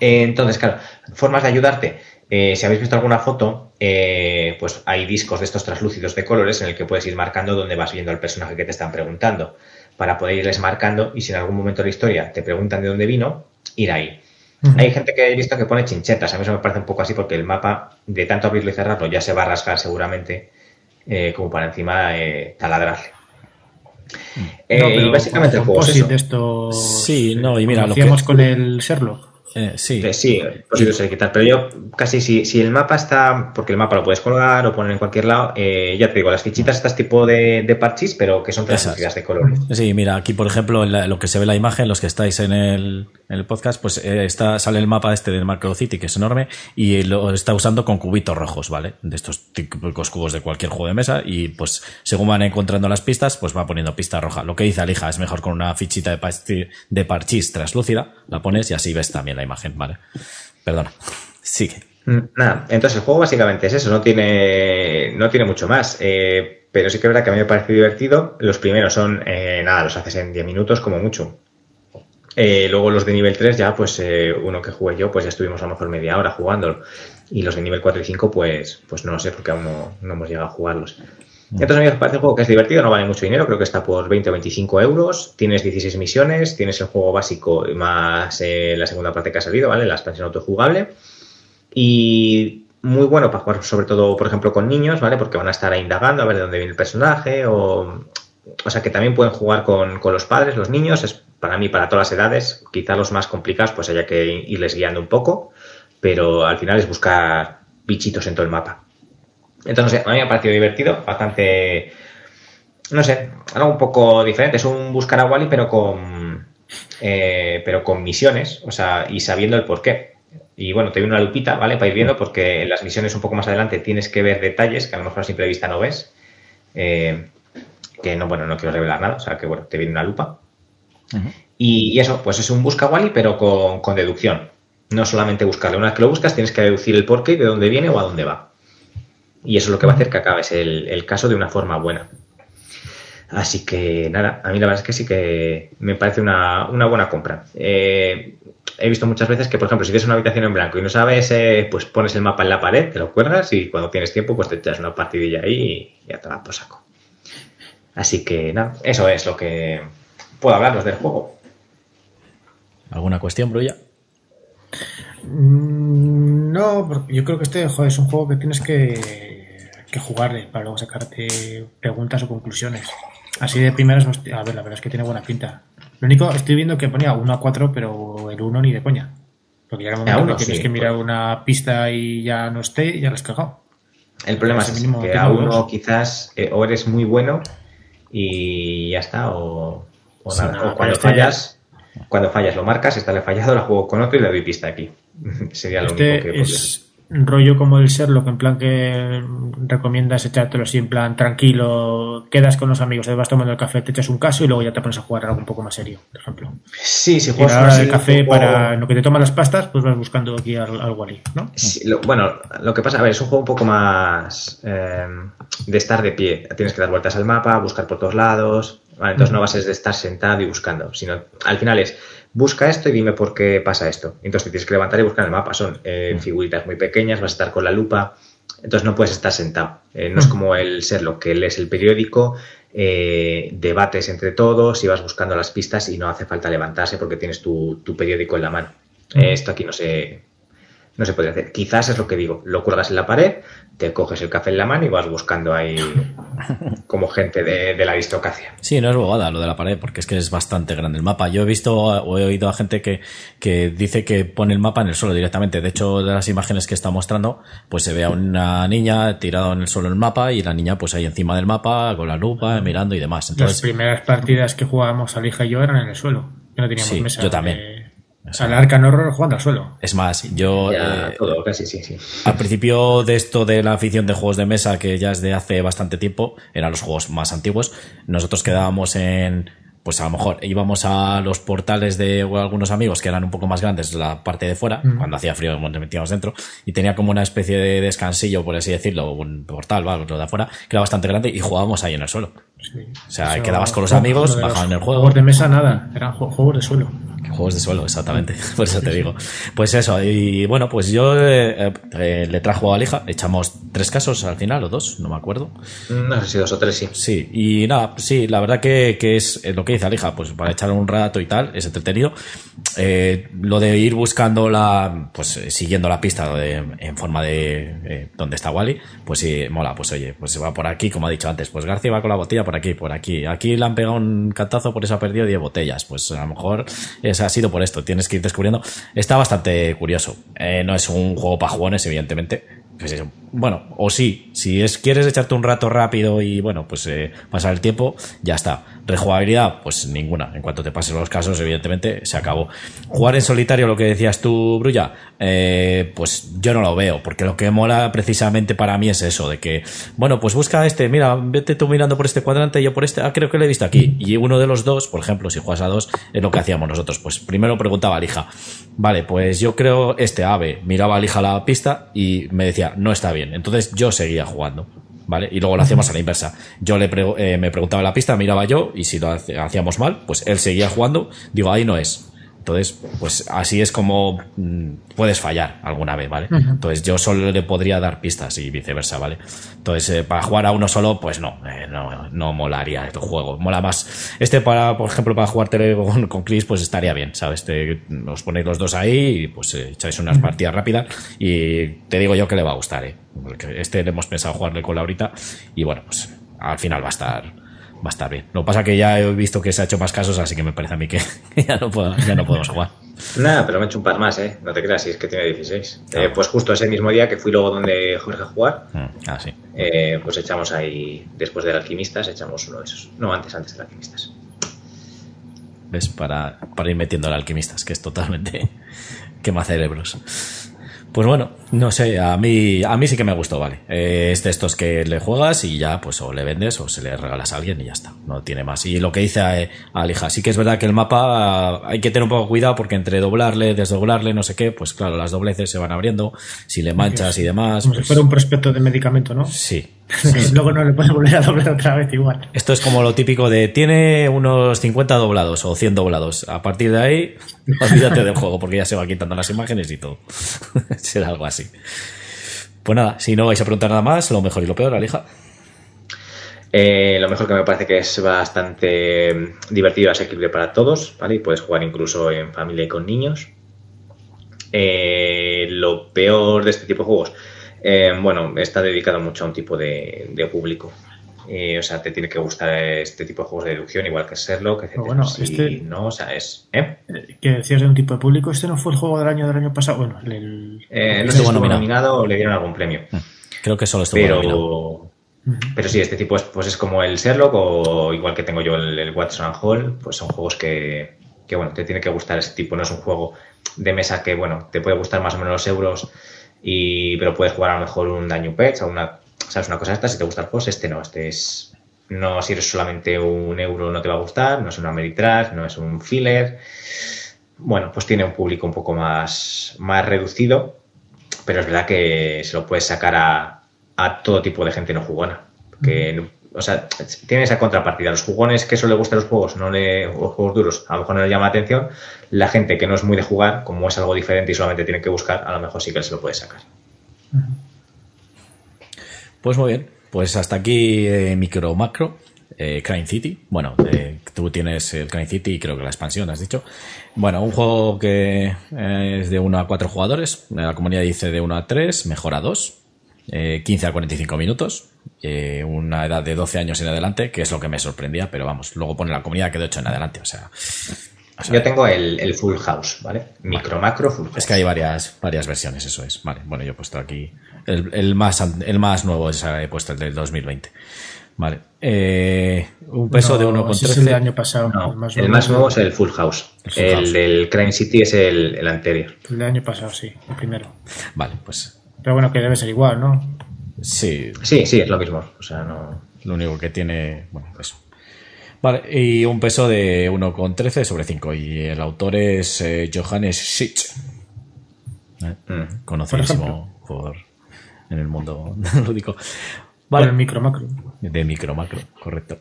Speaker 4: Eh, entonces, claro, formas de ayudarte. Eh, si habéis visto alguna foto, eh, pues hay discos de estos translúcidos de colores en el que puedes ir marcando donde vas viendo al personaje que te están preguntando, para poder irles marcando y si en algún momento de la historia te preguntan de dónde vino, ir ahí. Hay gente que he visto que pone chinchetas, a mí eso me parece un poco así porque el mapa, de tanto abrirlo y cerrarlo, ya se va a rasgar seguramente como para encima taladrarle.
Speaker 2: Y básicamente el juego es esto.
Speaker 1: Sí, no, y mira,
Speaker 2: lo hacíamos con el Sherlock.
Speaker 1: Eh, sí.
Speaker 4: sí, posible ser quitar. Pero yo casi si, si el mapa está, porque el mapa lo puedes colgar o poner en cualquier lado, eh, ya te digo, las fichitas estas tipo de, de parchis, pero que son transmitidas de colores.
Speaker 1: Sí, mira, aquí por ejemplo, en lo que se ve la imagen, los que estáis en el, en el podcast, pues eh, está, sale el mapa este del Macro City, que es enorme, y lo está usando con cubitos rojos, ¿vale? De estos típicos cubos de cualquier juego de mesa, y pues según van encontrando las pistas, pues va poniendo pista roja. Lo que dice Alija es mejor con una fichita de, de parchís translúcida, la pones y así ves también la imagen, ¿vale? Perdona. Sigue.
Speaker 4: Mm, nada, entonces el juego básicamente es eso, no tiene, no tiene mucho más. Eh, pero sí que es verdad que a mí me parece divertido. Los primeros son, eh, nada, los haces en 10 minutos como mucho. Eh, luego los de nivel 3 ya, pues uno que jugué yo, pues ya estuvimos a lo mejor media hora jugándolo. Y los de nivel 4 y 5, pues, pues no lo sé, porque aún no, no hemos llegado a jugarlos. Entonces a mí me parece un juego que es divertido, no vale mucho dinero, creo que está por 20 o 25 euros, tienes 16 misiones, tienes el juego básico más eh, la segunda parte que ha salido, ¿vale? La expansión autojugable. Y muy bueno para jugar sobre todo, por ejemplo, con niños, ¿vale? Porque van a estar ahí indagando a ver de dónde viene el personaje o... O sea que también pueden jugar con, con los padres, los niños, es para mí, para todas las edades, quizá los más complicados pues haya que irles guiando un poco, pero al final es buscar bichitos en todo el mapa. Entonces, a mí me ha parecido divertido, bastante, no sé, algo un poco diferente. Es un buscar a Wally, pero con, eh, pero con misiones, o sea, y sabiendo el porqué. Y bueno, te doy una lupita, ¿vale? Para ir viendo, porque en las misiones un poco más adelante tienes que ver detalles que a lo mejor a simple vista no ves. Eh, que no, bueno, no quiero revelar nada, o sea que bueno, te viene una lupa. y, eso, pues es un busca Wally, pero con, con, deducción. No solamente buscarle. Una vez que lo buscas, tienes que deducir el porqué, de dónde viene o a dónde va. Y eso es lo que va a hacer que acabes el, el caso de una forma buena. Así que nada, a mí la verdad es que sí que me parece una, una buena compra. Eh, he visto muchas veces que, por ejemplo, si tienes una habitación en blanco y no sabes, eh, pues pones el mapa en la pared, te lo cuelgas y cuando tienes tiempo, pues te echas una partidilla ahí y ya te la por saco. Así que nada, eso es lo que puedo hablaros del juego.
Speaker 1: ¿Alguna cuestión, Brulla?
Speaker 2: Mm, no, yo creo que este es un juego que tienes que, que jugarle para luego sacarte preguntas o conclusiones. Así de primeras, a ver, la verdad es que tiene buena pinta. Lo único, estoy viendo que ponía 1 a 4, pero el 1 ni de coña. Porque ya el momento que tienes que mirar pues. una pista y ya no esté, ya lo has cagado.
Speaker 4: El problema es que a uno quizás eh, o eres muy bueno y ya está, o, cuando este fallas, cuando fallas lo marcas, está le fallado, lo juego con otro y le doy pista aquí. [LAUGHS] Sería lo
Speaker 2: este
Speaker 4: único que
Speaker 2: es, rollo como el Sherlock, en plan que recomiendas echártelo así, en plan tranquilo, quedas con los amigos, te vas tomando el café, te echas un caso y luego ya te pones a jugar algo un poco más serio, por ejemplo.
Speaker 4: Sí, si juegas
Speaker 2: a la hora del café para lo que te toman las pastas, pues vas buscando aquí algo ahí, ¿no?
Speaker 4: bueno, lo que pasa, a ver, es un juego un poco más eh, de estar de pie. Tienes que dar vueltas al mapa, buscar por todos lados, entonces no vas a estar sentado y buscando, sino al final es busca esto y dime por qué pasa esto. Entonces te tienes que levantar y buscar en el mapa. Son eh, figuritas muy pequeñas, vas a estar con la lupa, entonces no puedes estar sentado. Eh, no es como el ser lo que lees el periódico, eh, debates entre todos y vas buscando las pistas y no hace falta levantarse porque tienes tu, periódico en la mano. Esto aquí no se, no se puede hacer. Quizás es lo que digo, lo cuelgas en la pared, te coges el café en la mano y vas buscando ahí [LAUGHS] como gente de, la aristocracia.
Speaker 1: Sí, no es bobada lo de la pared, porque es que es bastante grande el mapa. Yo he visto o he oído a gente que, que dice que pone el mapa en el suelo directamente. De hecho, de las imágenes que está mostrando, pues se ve a una niña tirada en el suelo el mapa y la niña pues ahí encima del mapa con la lupa mirando y demás. Entonces,
Speaker 2: las primeras partidas que jugábamos Alija y yo eran en el suelo. no teníamos
Speaker 1: sí,
Speaker 2: mesa.
Speaker 1: Yo también.
Speaker 2: O sea, el Arcan Horror jugando al suelo.
Speaker 1: Es más, yo.
Speaker 4: Eh, todo, casi, sí, sí.
Speaker 1: Al principio de esto de la afición de juegos de mesa, que ya es de hace bastante tiempo, eran los juegos más antiguos, nosotros quedábamos en. Pues a lo mejor íbamos a los portales de algunos amigos que eran un poco más grandes, la parte de fuera, mm. cuando hacía frío nos metíamos dentro, y tenía como una especie de descansillo, por así decirlo, un portal, ¿vale? lo de afuera, que era bastante grande, y jugábamos ahí en el suelo. O sea, quedabas con los amigos, bajaban el juego.
Speaker 2: Juegos de mesa nada, eran juegos de suelo.
Speaker 1: Juegos de suelo, exactamente. [LAUGHS] Por eso te digo. Pues eso, y bueno, pues yo eh, eh, le trajo a Alija, echamos tres casos al final, o dos, no me acuerdo.
Speaker 4: No sé si dos o tres, sí.
Speaker 1: Sí, y nada, sí, la verdad que, que es lo que dice Alija, pues para echar un rato y tal, es entretenido. Eh, lo de ir buscando la, pues siguiendo la pista en forma de donde está Wally, pues sí, mola, pues oye, pues se va por aquí, como ha dicho antes, pues García va con la botella por aquí, por aquí. Aquí le han pegado un cantazo, por eso ha perdido 10 botellas. Pues a lo mejor ha sido por esto. Tienes que ir descubriendo. Está bastante curioso. Eh, no es un juego para jugones, evidentemente. Bueno, o sí, si es, quieres echarte un rato rápido y bueno, pues eh, pasar el tiempo, ya está. Rejugabilidad, pues ninguna. En cuanto te pases los casos, evidentemente, se acabó. Jugar en solitario, lo que decías tú, Brulla, eh, pues yo no lo veo, porque lo que mola precisamente para mí es eso, de que, bueno, pues busca este, mira, vete tú mirando por este cuadrante, yo por este, ah, creo que lo he visto aquí. Y uno de los dos, por ejemplo, si juegas a dos, es lo que hacíamos nosotros. Pues primero preguntaba a Lija, vale, pues yo creo este ave, miraba a Lija la pista y me decía, no está bien. Entonces yo seguía jugando. ¿Vale? Y luego lo hacíamos a la inversa. Yo le eh, me preguntaba la pista, miraba yo, y si lo hacíamos mal, pues él seguía jugando. Digo, ahí no es. Entonces, pues así es como mm, puedes fallar alguna vez, ¿vale? Entonces yo solo le podría dar pistas y viceversa, ¿vale? Entonces, eh, para jugar a uno solo, pues no, eh, no, no molaría el juego. Mola más. Este para, por ejemplo, para jugar con, con Chris, pues estaría bien, ¿sabes? Te, os ponéis los dos ahí y pues echáis unas partidas rápidas y te digo yo que le va a gustar, ¿eh? este le hemos pensado jugarle con Laurita y bueno, pues al final va a estar va a estar bien. Lo que pasa que ya he visto que se ha hecho más casos, así que me parece a mí que [LAUGHS] ya no, puedo, ya no podemos jugar.
Speaker 4: Nada, pero me he hecho un par más, ¿eh? No te creas, si es que tiene 16. Eh, pues justo ese mismo día que fui luego donde Jorge a jugar,
Speaker 1: mm, ah, sí.
Speaker 4: Eh, pues echamos ahí, después del Alquimistas, echamos uno de esos. No, antes, antes del Alquimistas.
Speaker 1: ¿Ves? Para, para ir metiendo al Alquimistas, que es totalmente [LAUGHS] quema cerebros. Pues bueno, no sé, a mí, a mí sí que me gustó, vale. Eh, es de estos que le juegas y ya, pues o le vendes o se le regalas a alguien y ya está. No tiene más. Y lo que dice a, Alija, sí que es verdad que el mapa hay que tener un poco cuidado porque entre doblarle, desdoblarle, no sé qué, pues claro, las dobleces se van abriendo, si le manchas y demás.
Speaker 2: Como
Speaker 1: si
Speaker 2: pues fuera un prospecto de medicamento, ¿no?
Speaker 1: Sí.
Speaker 2: Luego no le puedes volver a doblar otra vez igual.
Speaker 1: Esto es como lo típico de tiene unos 50 doblados o 100 doblados. A partir de ahí, [LAUGHS] olvídate del juego porque ya se va quitando las imágenes y todo. [LAUGHS] Será algo así. Pues nada, si no vais a preguntar nada más, lo mejor y lo peor, Alija.
Speaker 4: Eh, lo mejor que me parece que es bastante divertido y asequible para todos, ¿vale? Y puedes jugar incluso en familia y con niños. Eh, lo peor de este tipo de juegos, eh, bueno, está dedicado mucho a un tipo de, público. o sea, te tiene que gustar este tipo de juegos de deducción, igual que serlo, que
Speaker 2: Bueno, este,
Speaker 4: no, o sea, es. ¿eh?
Speaker 2: Que decías de un tipo de público, este no fue el juego del año del año pasado. Bueno, el.
Speaker 4: no estuvo nominado o le dieron algún premio. Mm,
Speaker 1: creo que solo estuvo
Speaker 4: pero, Pero sí, este tipo es, pues es como el Sherlock o igual que tengo yo el, Watson Hall, pues son juegos que, que, bueno, te tiene que gustar ese tipo. No es un juego de mesa que, bueno, te puede gustar más o menos los euros, y, pero puedes jugar a lo mejor un Daño Pets o una, ¿sabes? Una cosa esta, si te gusta el juego, este no, este es, no, si eres solamente un euro no te va a gustar, no es una Meritrash, no es un filler. Bueno, pues tiene un público un poco más, más reducido, pero es verdad que se lo puedes sacar a, a todo tipo de gente no jugona. Que o sea, tiene esa contrapartida. Los jugones que eso le gustan los juegos, no le, los juegos duros, a lo mejor no le llama la atención. La gente que no es muy de jugar, como es algo diferente y solamente tiene que buscar, a lo mejor sí que se lo puede sacar.
Speaker 1: Pues muy bien. Pues hasta aquí eh, micro macro. Eh, Crime City. Bueno, eh, tú tienes el Crime City y creo que la expansión, has dicho. Bueno, un juego que es de 1 a 4 jugadores. La comunidad dice de 1 a 3, mejor a 2. 15 a 45 minutos. Eh, una edad de 12 años en adelante, que es lo que me sorprendía, pero vamos, luego pone la comunidad que de 8 en adelante, o sea...
Speaker 4: Yo tengo el, full house, ¿vale? Micro, macro, full house.
Speaker 1: Es que hay varias, varias versiones, eso es. Vale, bueno, yo he puesto aquí el, más, el más nuevo, he puesto el del 2020. Vale. Eh, un peso de 1,13.
Speaker 2: Es el del año pasado.
Speaker 4: el, más nuevo, es el Full House. El, del Crime City es el, el, anterior.
Speaker 2: El del año pasado, sí, el primero.
Speaker 1: Vale, pues.
Speaker 2: Pero bueno, que debe ser igual, ¿no?
Speaker 1: Sí.
Speaker 4: Sí, sí, es lo mismo. O sea, no.
Speaker 1: Lo único que tiene. Bueno, eso. Vale, y un peso de 1,13 sobre 5. Y el autor es eh, Johannes Schitz. ¿Eh? Mm. Conocidísimo por, en el mundo [LAUGHS] lúdico.
Speaker 2: Vale. el micro macro.
Speaker 1: De micro macro, correcto.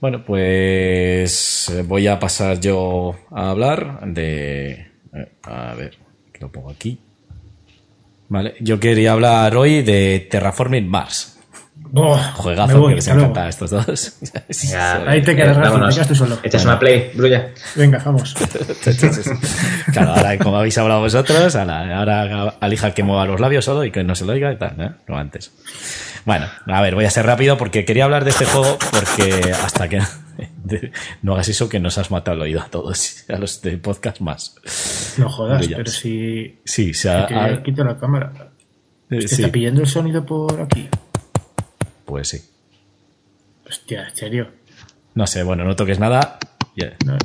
Speaker 1: Bueno, pues eh, voy a pasar yo a hablar de. A ver, que lo pongo aquí. Vale, yo quería hablar hoy de Terraforming Mars.
Speaker 2: Oh,
Speaker 1: Juegazo que les encanta a estos dos. [LAUGHS]
Speaker 2: ahí te quedas, Rafa, te tú solo.
Speaker 4: Echas una play, Brulla.
Speaker 2: Venga, vamos. [LAUGHS]
Speaker 1: claro, ahora como habéis hablado vosotros, ahora alija que mueva los labios solo y que no se lo oiga y tal, ¿eh? No antes. Bueno, a ver, voy a ser rápido porque quería hablar de este juego porque hasta que [LAUGHS] no hagas eso que nos has matado el oído a todos, a los de podcast más.
Speaker 2: No jodas, pero si...
Speaker 1: Sí, se ha...
Speaker 2: Quito la cámara. ¿Está pillando el sonido por aquí?
Speaker 1: Pues sí.
Speaker 2: Hostia, ¿en serio?
Speaker 1: No sé, bueno, no toques nada.
Speaker 2: No,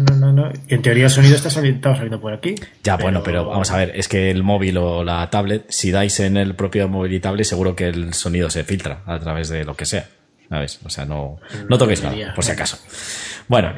Speaker 2: no, no, no. En teoría el sonido está saliendo, saliendo por aquí.
Speaker 1: Ya, bueno, pero vamos a ver, es que el móvil o la tablet, si dais en el propio móvil y tablet, seguro que el sonido se filtra a través de lo que sea. ¿Sabes? O sea, no, no toques nada, por si acaso. [LAUGHS] Bueno,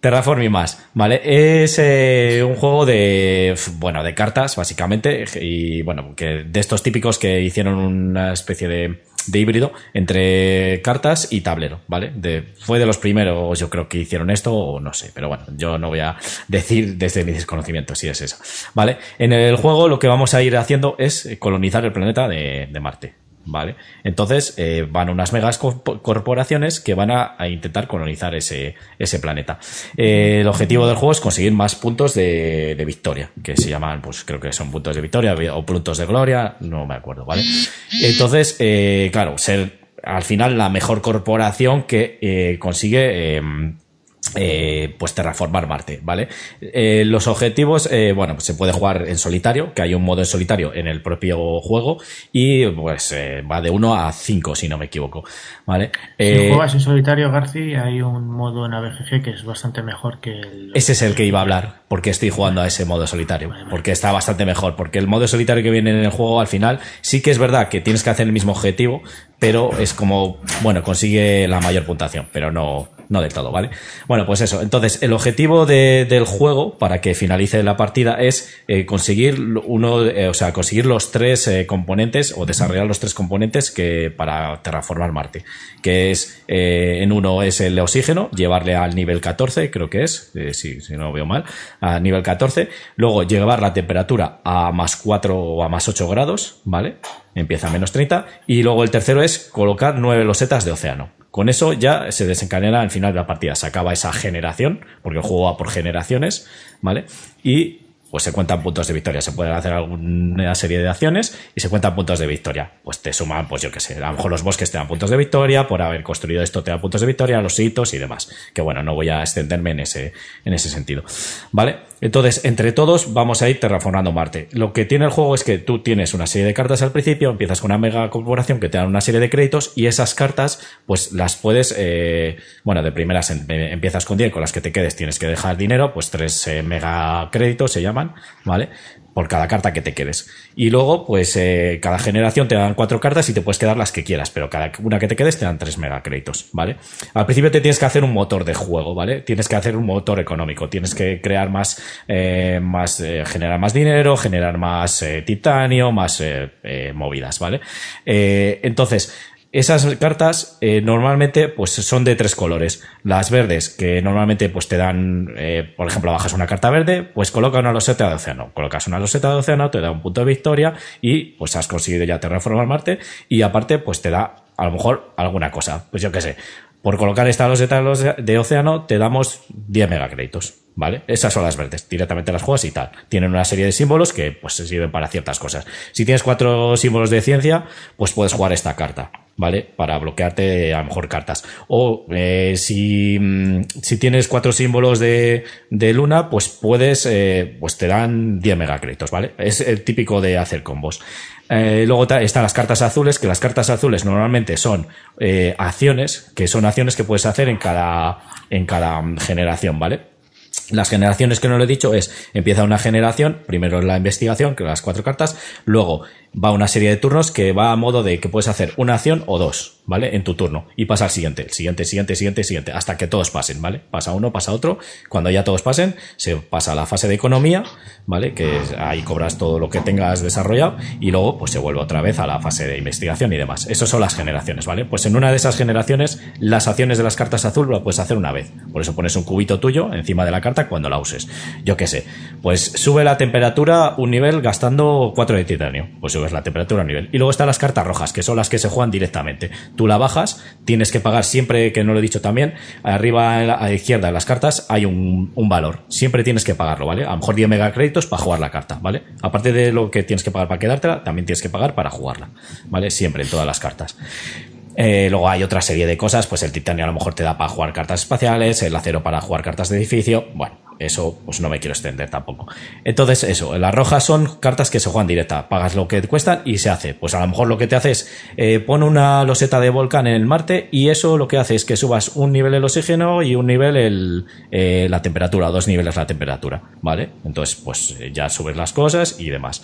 Speaker 1: Terraforming más, ¿vale? Es eh, un juego de, bueno, de cartas, básicamente, y bueno, que de estos típicos que hicieron una especie de, de híbrido entre cartas y tablero, ¿vale? De, fue de los primeros, yo creo que hicieron esto, o no sé, pero bueno, yo no voy a decir desde mi desconocimiento si es eso, ¿vale? En el juego lo que vamos a ir haciendo es colonizar el planeta de, de Marte, ¿vale? Entonces eh, van unas megas corporaciones que van a, intentar colonizar ese, ese planeta. Eh, el objetivo del juego es conseguir más puntos de, de, victoria, que se llaman, pues creo que son puntos de victoria o puntos de gloria, no me acuerdo, ¿vale? Entonces, eh, claro, ser al final la mejor corporación que consigue eh, pues terraformar Marte, ¿vale? Eh, los objetivos, eh, bueno, pues se puede jugar en solitario, que hay un modo en solitario en el propio juego y pues va de 1 a 5, si no me equivoco, ¿vale?
Speaker 2: Si juegas en solitario, Garci, hay un modo en ABGG que es bastante mejor que el...
Speaker 1: Ese es el que iba a hablar, porque estoy jugando a ese modo solitario, porque está bastante mejor, porque el modo solitario que viene en el juego al final sí que es verdad que tienes que hacer el mismo objetivo, pero es como, bueno, consigue la mayor puntuación, pero no, no del todo, ¿vale? Bueno, pues eso. Entonces, el objetivo del juego para que finalice la partida es eh, conseguir uno, eh, o sea, conseguir los tres eh, componentes o desarrollar los tres componentes que para terraformar Marte, que es en uno es el oxígeno, llevarle al nivel 14, creo que es, si, no veo mal, a nivel 14, luego llevar la temperatura a más 4 o a más 8 grados, ¿vale? Empieza a menos 30 y luego el tercero es colocar nueve losetas de océano. Con eso ya se desencadena al final de la partida. Se acaba esa generación, porque el juego va por generaciones, ¿vale? Y pues se cuentan puntos de victoria. Se pueden hacer alguna serie de acciones y se cuentan puntos de victoria. Pues te suman, pues yo qué sé, a lo mejor los bosques te dan puntos de victoria, por haber construido esto te dan puntos de victoria, los hitos y demás. Que bueno, no voy a extenderme en ese, en ese sentido. ¿Vale? Entonces, entre todos vamos a ir terraformando Marte. Lo que tiene el juego es que tú tienes una serie de cartas al principio, empiezas con una mega corporación que te dan una serie de créditos y esas cartas, pues las puedes, eh, bueno, de primeras em, empiezas con 10, con las que te quedes tienes que dejar dinero, pues tres eh, mega créditos se llaman, ¿vale? por cada carta que te quedes. Y luego, pues eh, cada generación te dan cuatro cartas y te puedes quedar las que quieras, pero cada una que te quedes te dan tres megacréditos, ¿vale? Al principio te tienes que hacer un motor de juego, ¿vale? Tienes que hacer un motor económico, tienes que crear más, eh, más eh, generar más dinero, generar más titanio, más movidas, ¿vale? entonces, esas cartas eh, normalmente pues son de tres colores. Las verdes, que normalmente pues te dan, eh, por ejemplo, bajas una carta verde, pues coloca una loseta de océano. Colocas una loseta de océano, te da un punto de victoria y pues has conseguido ya terraformar Marte y aparte pues te da a lo mejor alguna cosa. Pues yo qué sé, por colocar esta loseta de océano te damos 10 megacréditos, ¿vale? Esas son las verdes, directamente las juegas y tal. Tienen una serie de símbolos que pues se sirven para ciertas cosas. Si tienes cuatro símbolos de ciencia, pues puedes jugar esta carta. ¿vale? Para bloquearte a lo mejor cartas. O eh, si, mm, si, tienes cuatro símbolos de, de luna, pues puedes, eh, pues te dan 10 megacréditos, ¿vale? Es el típico de hacer combos. Eh, luego están las cartas azules, que las cartas azules normalmente son eh, acciones, que son acciones que puedes hacer en cada, en cada generación, ¿vale? Las generaciones que no lo he dicho es, empieza una generación, primero la investigación, que las cuatro cartas, luego va una serie de turnos que va a modo de que puedes hacer una acción o dos, ¿vale? En tu turno. Y pasa al siguiente, el siguiente, siguiente, siguiente, siguiente, hasta que todos pasen, ¿vale? Pasa uno, pasa otro. Cuando ya todos pasen, se pasa a la fase de economía, ¿vale? Que ahí cobras todo lo que tengas desarrollado y luego pues se vuelve otra vez a la fase de investigación y demás. Esas son las generaciones, ¿vale? Pues en una de esas generaciones, las acciones de las cartas azul lo puedes hacer una vez. Por eso pones un cubito tuyo encima de la carta cuando la uses. Yo qué sé. Pues sube la temperatura un nivel gastando 4 de titanio. Pues subes la temperatura a nivel. Y luego están las cartas rojas, que son las que se juegan directamente. Tú la bajas, tienes que pagar siempre, que no lo he dicho también, arriba a la izquierda de las cartas hay un, valor. Siempre tienes que pagarlo, ¿vale? A lo mejor 10 megacréditos para jugar la carta, ¿vale? Aparte de lo que tienes que pagar para quedártela, también tienes que pagar para jugarla, ¿vale? Siempre en todas las cartas. Eh, luego hay otra serie de cosas, pues el titanio a lo mejor te da para jugar cartas espaciales, el acero para jugar cartas de edificio. Bueno, eso pues no me quiero extender tampoco. Entonces, eso, las rojas son cartas que se juegan directa. Pagas lo que te cuestan y se hace. Pues a lo mejor lo que te hace es eh, pon una loseta de volcán en el Marte y eso lo que hace es que subas un nivel el oxígeno y un nivel el, eh, la temperatura, dos niveles la temperatura, ¿vale? Entonces, pues ya subes las cosas y demás.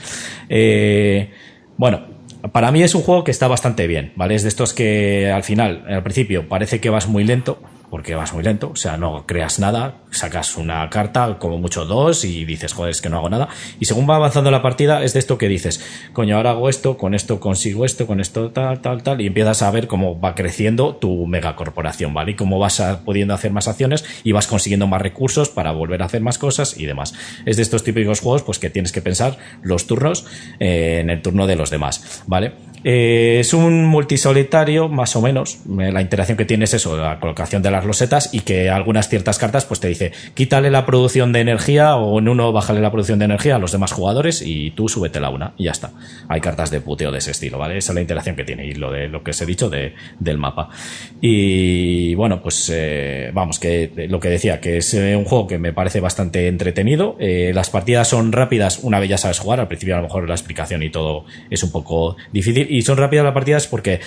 Speaker 1: bueno, para mí es un juego que está bastante bien, ¿vale? Es de estos que al final, al principio, parece que vas muy lento, porque vas muy lento, o sea, no creas nada, sacas una carta, como mucho dos, y dices, joder, es que no hago nada. Y según va avanzando la partida, es de esto que dices, coño, ahora hago esto, con esto consigo esto, con esto tal, tal, tal, y empiezas a ver cómo va creciendo tu megacorporación, ¿vale? Y cómo vas pudiendo hacer más acciones y vas consiguiendo más recursos para volver a hacer más cosas y demás. Es de estos típicos juegos, pues que tienes que pensar los turnos eh, en el turno de los demás, ¿vale? Eh, es un multisolitario, más o menos. Eh, la interacción que tiene es eso, la colocación de las las losetas y que algunas ciertas cartas pues te dice quítale la producción de energía o en uno bájale la producción de energía a los demás jugadores y tú súbete la una y ya está. Hay cartas de puteo de ese estilo, ¿vale? Esa es la interacción que tiene y lo de lo que os he dicho de, del mapa. Y bueno, pues eh, vamos, que lo que decía, que es eh, un juego que me parece bastante entretenido. Eh, las partidas son rápidas una vez ya sabes jugar, al principio a lo mejor la explicación y todo es un poco difícil y son rápidas las partidas porque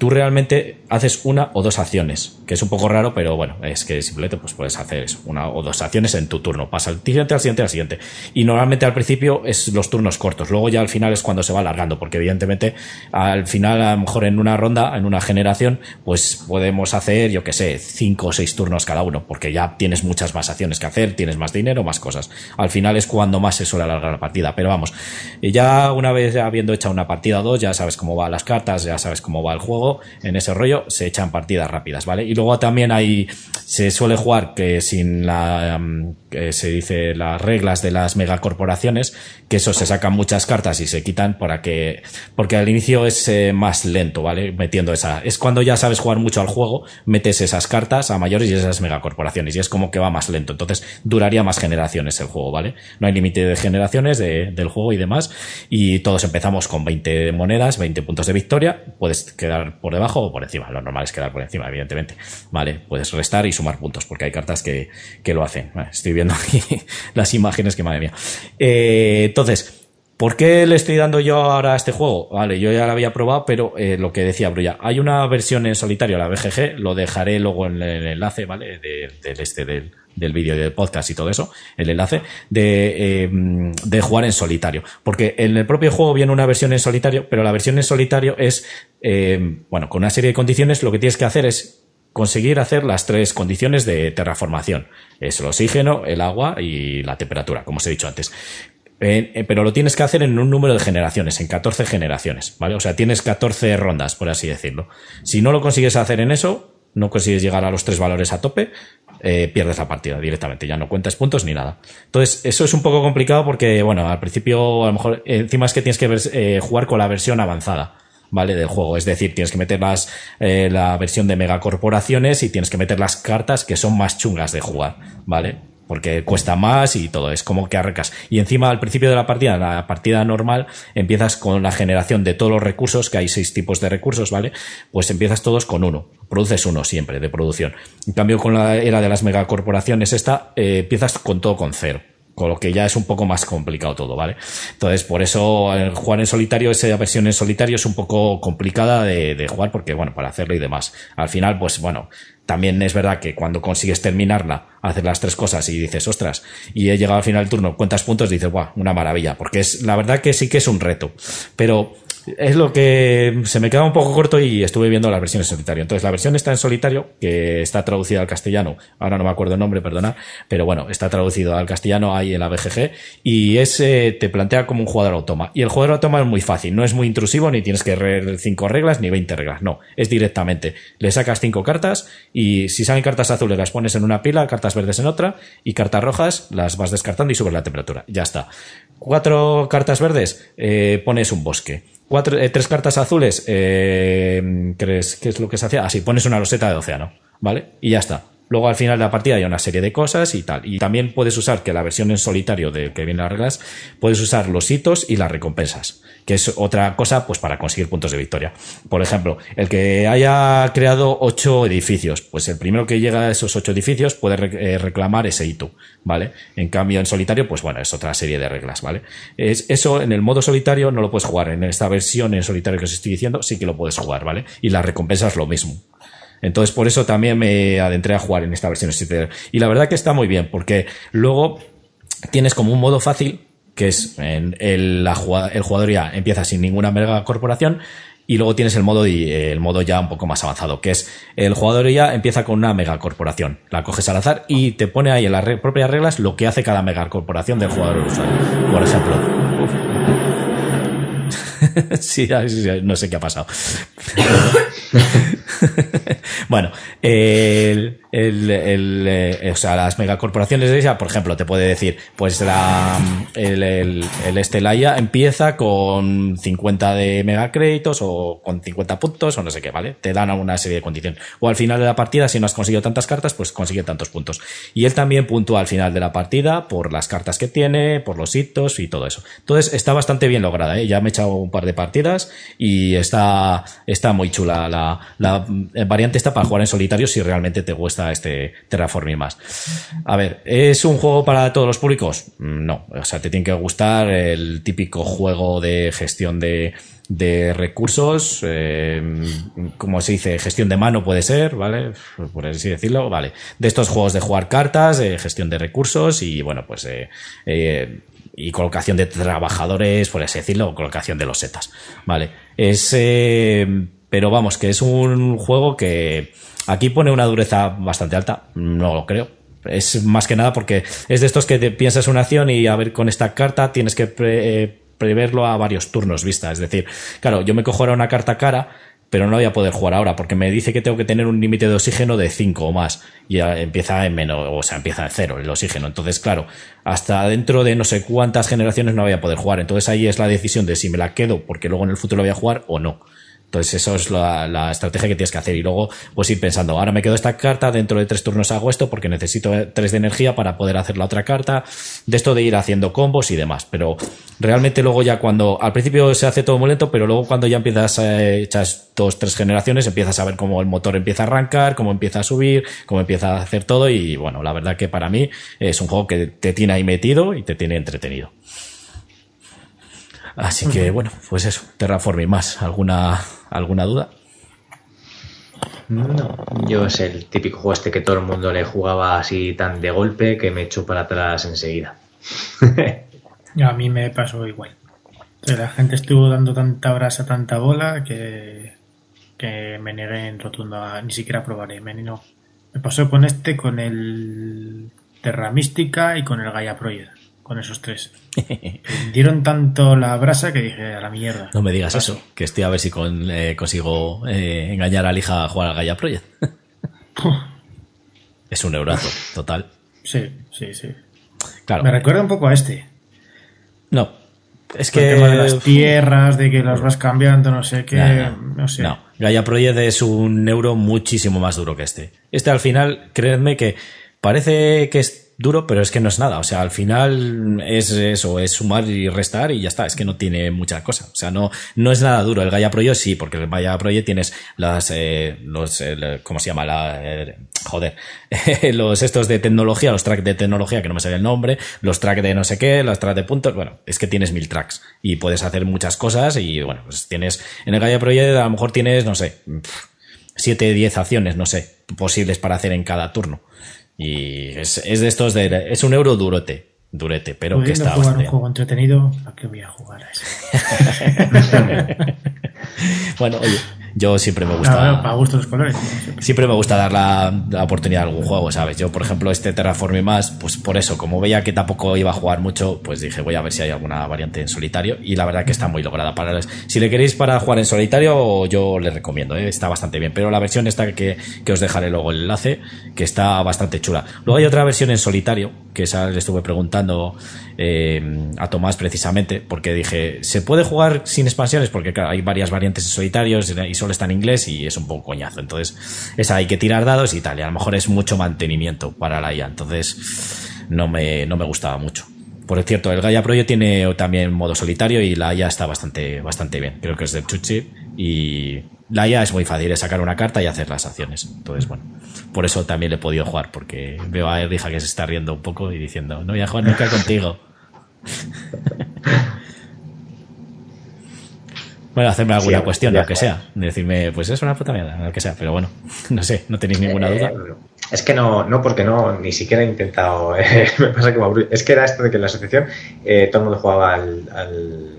Speaker 1: tú realmente haces una o dos acciones, que es un poco raro, pero bueno, es que simplemente pues puedes hacer una o dos acciones en tu turno. Pasa al siguiente, al siguiente, al siguiente. Y normalmente al principio es los turnos cortos, luego ya al final es cuando se va alargando, porque evidentemente al final a lo mejor en una ronda, en una generación, pues podemos hacer, yo que sé, cinco o seis turnos cada uno, porque ya tienes muchas más acciones que hacer, tienes más dinero, más cosas. Al final es cuando más se suele alargar la partida, pero vamos, ya una vez habiendo hecho una partida o dos, ya sabes cómo van las cartas, ya sabes cómo va el juego, en ese rollo, se echan partidas rápidas, ¿vale? Y luego también hay, se suele jugar que sin la, mm, que se dice las reglas de las megacorporaciones, que eso se sacan muchas cartas y se quitan para que, porque al inicio es eh, más lento, ¿vale? Metiendo esa, es cuando ya sabes jugar mucho al juego, metes esas cartas a mayores y esas megacorporaciones y es como que va más lento, entonces duraría más generaciones el juego, ¿vale? No hay límite de generaciones del juego y demás y todos empezamos con 20 monedas, 20 puntos de victoria, puedes quedar por debajo o por encima. Lo normal es quedar por encima, evidentemente. Vale, puedes restar y sumar puntos, porque hay cartas que, que lo hacen. estoy viendo aquí [LAUGHS] las imágenes que madre mía. Eh, entonces, ¿Por qué le estoy dando yo ahora a este juego? Vale, yo ya lo había probado, pero eh, lo que decía Brulla, hay una versión en solitario, la BGG, lo dejaré luego en el enlace, ¿vale? Del este, del, del vídeo del podcast y todo eso, el enlace, de, eh, de jugar en solitario. Porque en el propio juego viene una versión en solitario, pero la versión en solitario es, eh, bueno, con una serie de condiciones, lo que tienes que hacer es conseguir hacer las tres condiciones de terraformación. Es el oxígeno, el agua y la temperatura, como os he dicho antes. Eh, pero lo tienes que hacer en un número de generaciones, en 14 generaciones, ¿vale? O sea, tienes 14 rondas, por así decirlo. Si no lo consigues hacer en eso, no consigues llegar a los tres valores a tope, eh, pierdes la partida directamente, ya no cuentas puntos ni nada. Entonces, eso es un poco complicado porque, bueno, al principio, a lo mejor, encima es que tienes que jugar con la versión avanzada. ¿vale? Del juego. Es decir, tienes que meter las, la versión de megacorporaciones y tienes que meter las cartas que son más chungas de jugar, ¿vale? Porque cuesta más y todo, es como que arrecas. Y encima al principio de la partida, la partida normal, empiezas con la generación de todos los recursos, que hay seis tipos de recursos, ¿vale? Pues empiezas todos con uno, produces uno siempre de producción. En cambio, con la era de las megacorporaciones esta, eh, empiezas con todo con cero con lo que ya es un poco más complicado todo, ¿vale? Entonces, por eso el jugar en solitario, esa versión en solitario es un poco complicada de, de, jugar porque, bueno, para hacerlo y demás. Al final, pues bueno, también es verdad que cuando consigues terminarla, hacer las tres cosas y dices, ostras, y he llegado al final del turno, cuentas puntos, dices, guau, una maravilla, porque es, la verdad que sí que es un reto. Pero es lo que se me queda un poco corto y estuve viendo la versión en solitario. Entonces, la versión está en solitario, que está traducida al castellano. Ahora no me acuerdo el nombre, perdona, pero bueno, está traducido al castellano ahí en la BGG y ese te plantea como un jugador automa. Y el jugador automa es muy fácil, no es muy intrusivo, ni tienes que leer cinco reglas ni 20 reglas, no, es directamente. Le sacas cinco cartas y si salen cartas azules las pones en una pila, cartas verdes en otra y cartas rojas las vas descartando y subes la temperatura. Ya está. Cuatro cartas verdes, eh, pones un bosque cuatro, eh, tres cartas azules, eh, ¿crees qué es lo que se hacía? Así, pones una roseta de océano, ¿vale? Y ya está. Luego al final de la partida hay una serie de cosas y tal. Y también puedes usar, que la versión en solitario de que viene las reglas, puedes usar los hitos y las recompensas, que es otra cosa pues para conseguir puntos de victoria. Por ejemplo, el que haya creado ocho edificios, pues el primero que llega a esos ocho edificios puede eh, reclamar ese hito, ¿vale? En cambio en solitario, pues bueno, es otra serie de reglas, ¿vale? Es, eso en el modo solitario no lo puedes jugar. En esta versión en solitario que os estoy diciendo sí que lo puedes jugar, ¿vale? Y las recompensas lo mismo. Entonces, por eso también me adentré a jugar en esta versión Y la verdad que está muy bien, porque luego tienes como un modo fácil, que es en el, la, el jugador ya empieza sin ninguna mega corporación, y luego tienes el modo, el modo ya un poco más avanzado, que es el jugador ya empieza con una megacorporación. La coges al azar y te pone ahí en las propias reglas lo que hace cada megacorporación del jugador usuario. Por ejemplo. [LAUGHS] sí, no sé qué ha pasado. [LAUGHS] [LAUGHS] bueno, el, el, eh, o sea, las megacorporaciones de ella, por ejemplo, te puede decir, pues la, el, el, el Estelaya empieza con 50 de megacréditos o con 50 puntos o no sé qué, ¿vale? Te dan una serie de condiciones. O al final de la partida, si no has conseguido tantas cartas, pues consigue tantos puntos. Y él también puntúa al final de la partida por las cartas que tiene, por los hitos y todo eso. Entonces está bastante bien lograda, ¿eh? Ya me he echado un par de partidas y está, está muy chula. La, la variante está para jugar en solitario si realmente te gusta este Terraforming más. A ver, ¿es un juego para todos los públicos? No, o sea, te tiene que gustar el típico juego de gestión de, recursos, eh, como se dice, gestión de mano puede ser, ¿vale? Por así decirlo, ¿vale? De estos juegos de jugar cartas, gestión de recursos y, bueno, pues, eh, eh, y colocación de trabajadores, por así decirlo, colocación de los setas, ¿vale? Es, pero vamos, que es un juego que, Aquí pone una dureza bastante alta, no lo creo. Es más que nada porque es de estos que piensas una acción y a ver con esta carta tienes que eh, preverlo a varios turnos vista. Es decir, claro, yo me cojo ahora una carta cara, pero no voy a poder jugar ahora porque me dice que tengo que tener un límite de oxígeno de 5 o más y empieza en menos, o sea, empieza en cero el oxígeno. Entonces, claro, hasta dentro de no sé cuántas generaciones no voy a poder jugar. Entonces ahí es la decisión de si me la quedo porque luego en el futuro voy a jugar o no. Entonces, eso es la, estrategia que tienes que hacer. Y luego, pues ir pensando, ahora me quedo esta carta, dentro de tres turnos hago esto porque necesito tres de energía para poder hacer la otra carta. De esto de ir haciendo combos y demás. Pero realmente luego ya cuando, al principio se hace todo muy lento, pero luego cuando ya empiezas a echar dos, tres generaciones, empiezas a ver cómo el motor empieza a arrancar, cómo empieza a subir, cómo empieza a hacer todo. Y bueno, la verdad que para mí es un juego que te tiene ahí metido y te tiene entretenido. Así que bueno, pues eso, Terraforming más. ¿Alguna, alguna duda?
Speaker 4: No, yo es el típico juego este que todo el mundo le jugaba así tan de golpe que me echó para atrás enseguida. [LAUGHS]
Speaker 2: a mí me pasó igual. La gente estuvo dando tanta brasa, tanta bola que, que me negué en rotundo a ni siquiera probaré. Me, no. me pasó con este, con el Terra Mística y con el Gaia Project con esos tres. [LAUGHS] dieron tanto la brasa que dije a la mierda.
Speaker 1: No me digas eso, que estoy a ver si eh, consigo eh, engañar a la hija a jugar al Gaia Project. [LAUGHS] es un eurazo, total.
Speaker 2: Sí, sí, sí. Claro. Me recuerda un poco a este.
Speaker 1: No. Es que.
Speaker 2: El de las tierras, de que las vas cambiando, no sé qué. No, sé. No.
Speaker 1: Gaia Project es un euro muchísimo más duro que este. Este al final, creedme que parece que es duro, pero es que no es nada. O sea, al final es eso, es sumar y restar y ya está. Es que no tiene mucha cosa. O sea, no, no es nada duro. El Gaia Project sí, porque el Gaia Project tienes las, eh, los, ¿cómo se llama? La, eh, joder, [LAUGHS] los estos de tecnología, los tracks de tecnología, que no me sale el nombre, los tracks de no sé qué, los tracks de puntos. Bueno, es que tienes mil tracks y puedes hacer muchas cosas y bueno, pues tienes, en el Gaia Project a lo mejor tienes, no sé, 7, 10 acciones, no sé, posibles para hacer en cada turno. Y es, es de estos de. Es un euro durote. Durete, pero que está.
Speaker 2: jugar un juego entretenido, ¿a qué voy a jugar a ese? [LAUGHS] [LAUGHS]
Speaker 1: bueno, oye, yo siempre me gusta.
Speaker 2: para gustos colores.
Speaker 1: Siempre. me gusta dar la, oportunidad a algún juego, ¿sabes? Yo, por ejemplo, este Terraforming más, pues por eso, como veía que tampoco iba a jugar mucho, pues dije, voy a ver si hay alguna variante en solitario. Y la verdad que está muy lograda. Para si le queréis para jugar en solitario, yo le recomiendo, ¿eh? está bastante bien. Pero la versión esta que, que os dejaré luego el enlace, que está bastante chula. Luego hay otra versión en solitario, que esa le estuve preguntando eh, a Tomás precisamente, porque dije, ¿se puede jugar sin expansiones? Porque claro, hay varias variantes en solitarios y solo está en inglés y es un poco coñazo. Entonces, esa hay que tirar dados y tal, y a lo mejor es mucho mantenimiento para la IA, entonces no me, no me gustaba mucho. Por cierto, el Gaia Project tiene también modo solitario y la IA está bastante, bastante bien. Creo que es de Chuchi y la IA es muy fácil, es sacar una carta y hacer las acciones. Entonces, bueno, por eso también le he podido jugar, porque veo a Erija que se está riendo un poco y diciendo, no voy a jugar nunca contigo. [LAUGHS] bueno, hacerme alguna cuestión, lo que sea. Decirme, pues es una puta mierda, lo que sea. Pero bueno, [LAUGHS] no sé, no tenéis ninguna duda.
Speaker 4: Eh, es que no, no, porque no, ni siquiera he intentado. [LAUGHS] Eh, me pasa que me Es que era esto de que en la asociación eh, todo el mundo jugaba al, al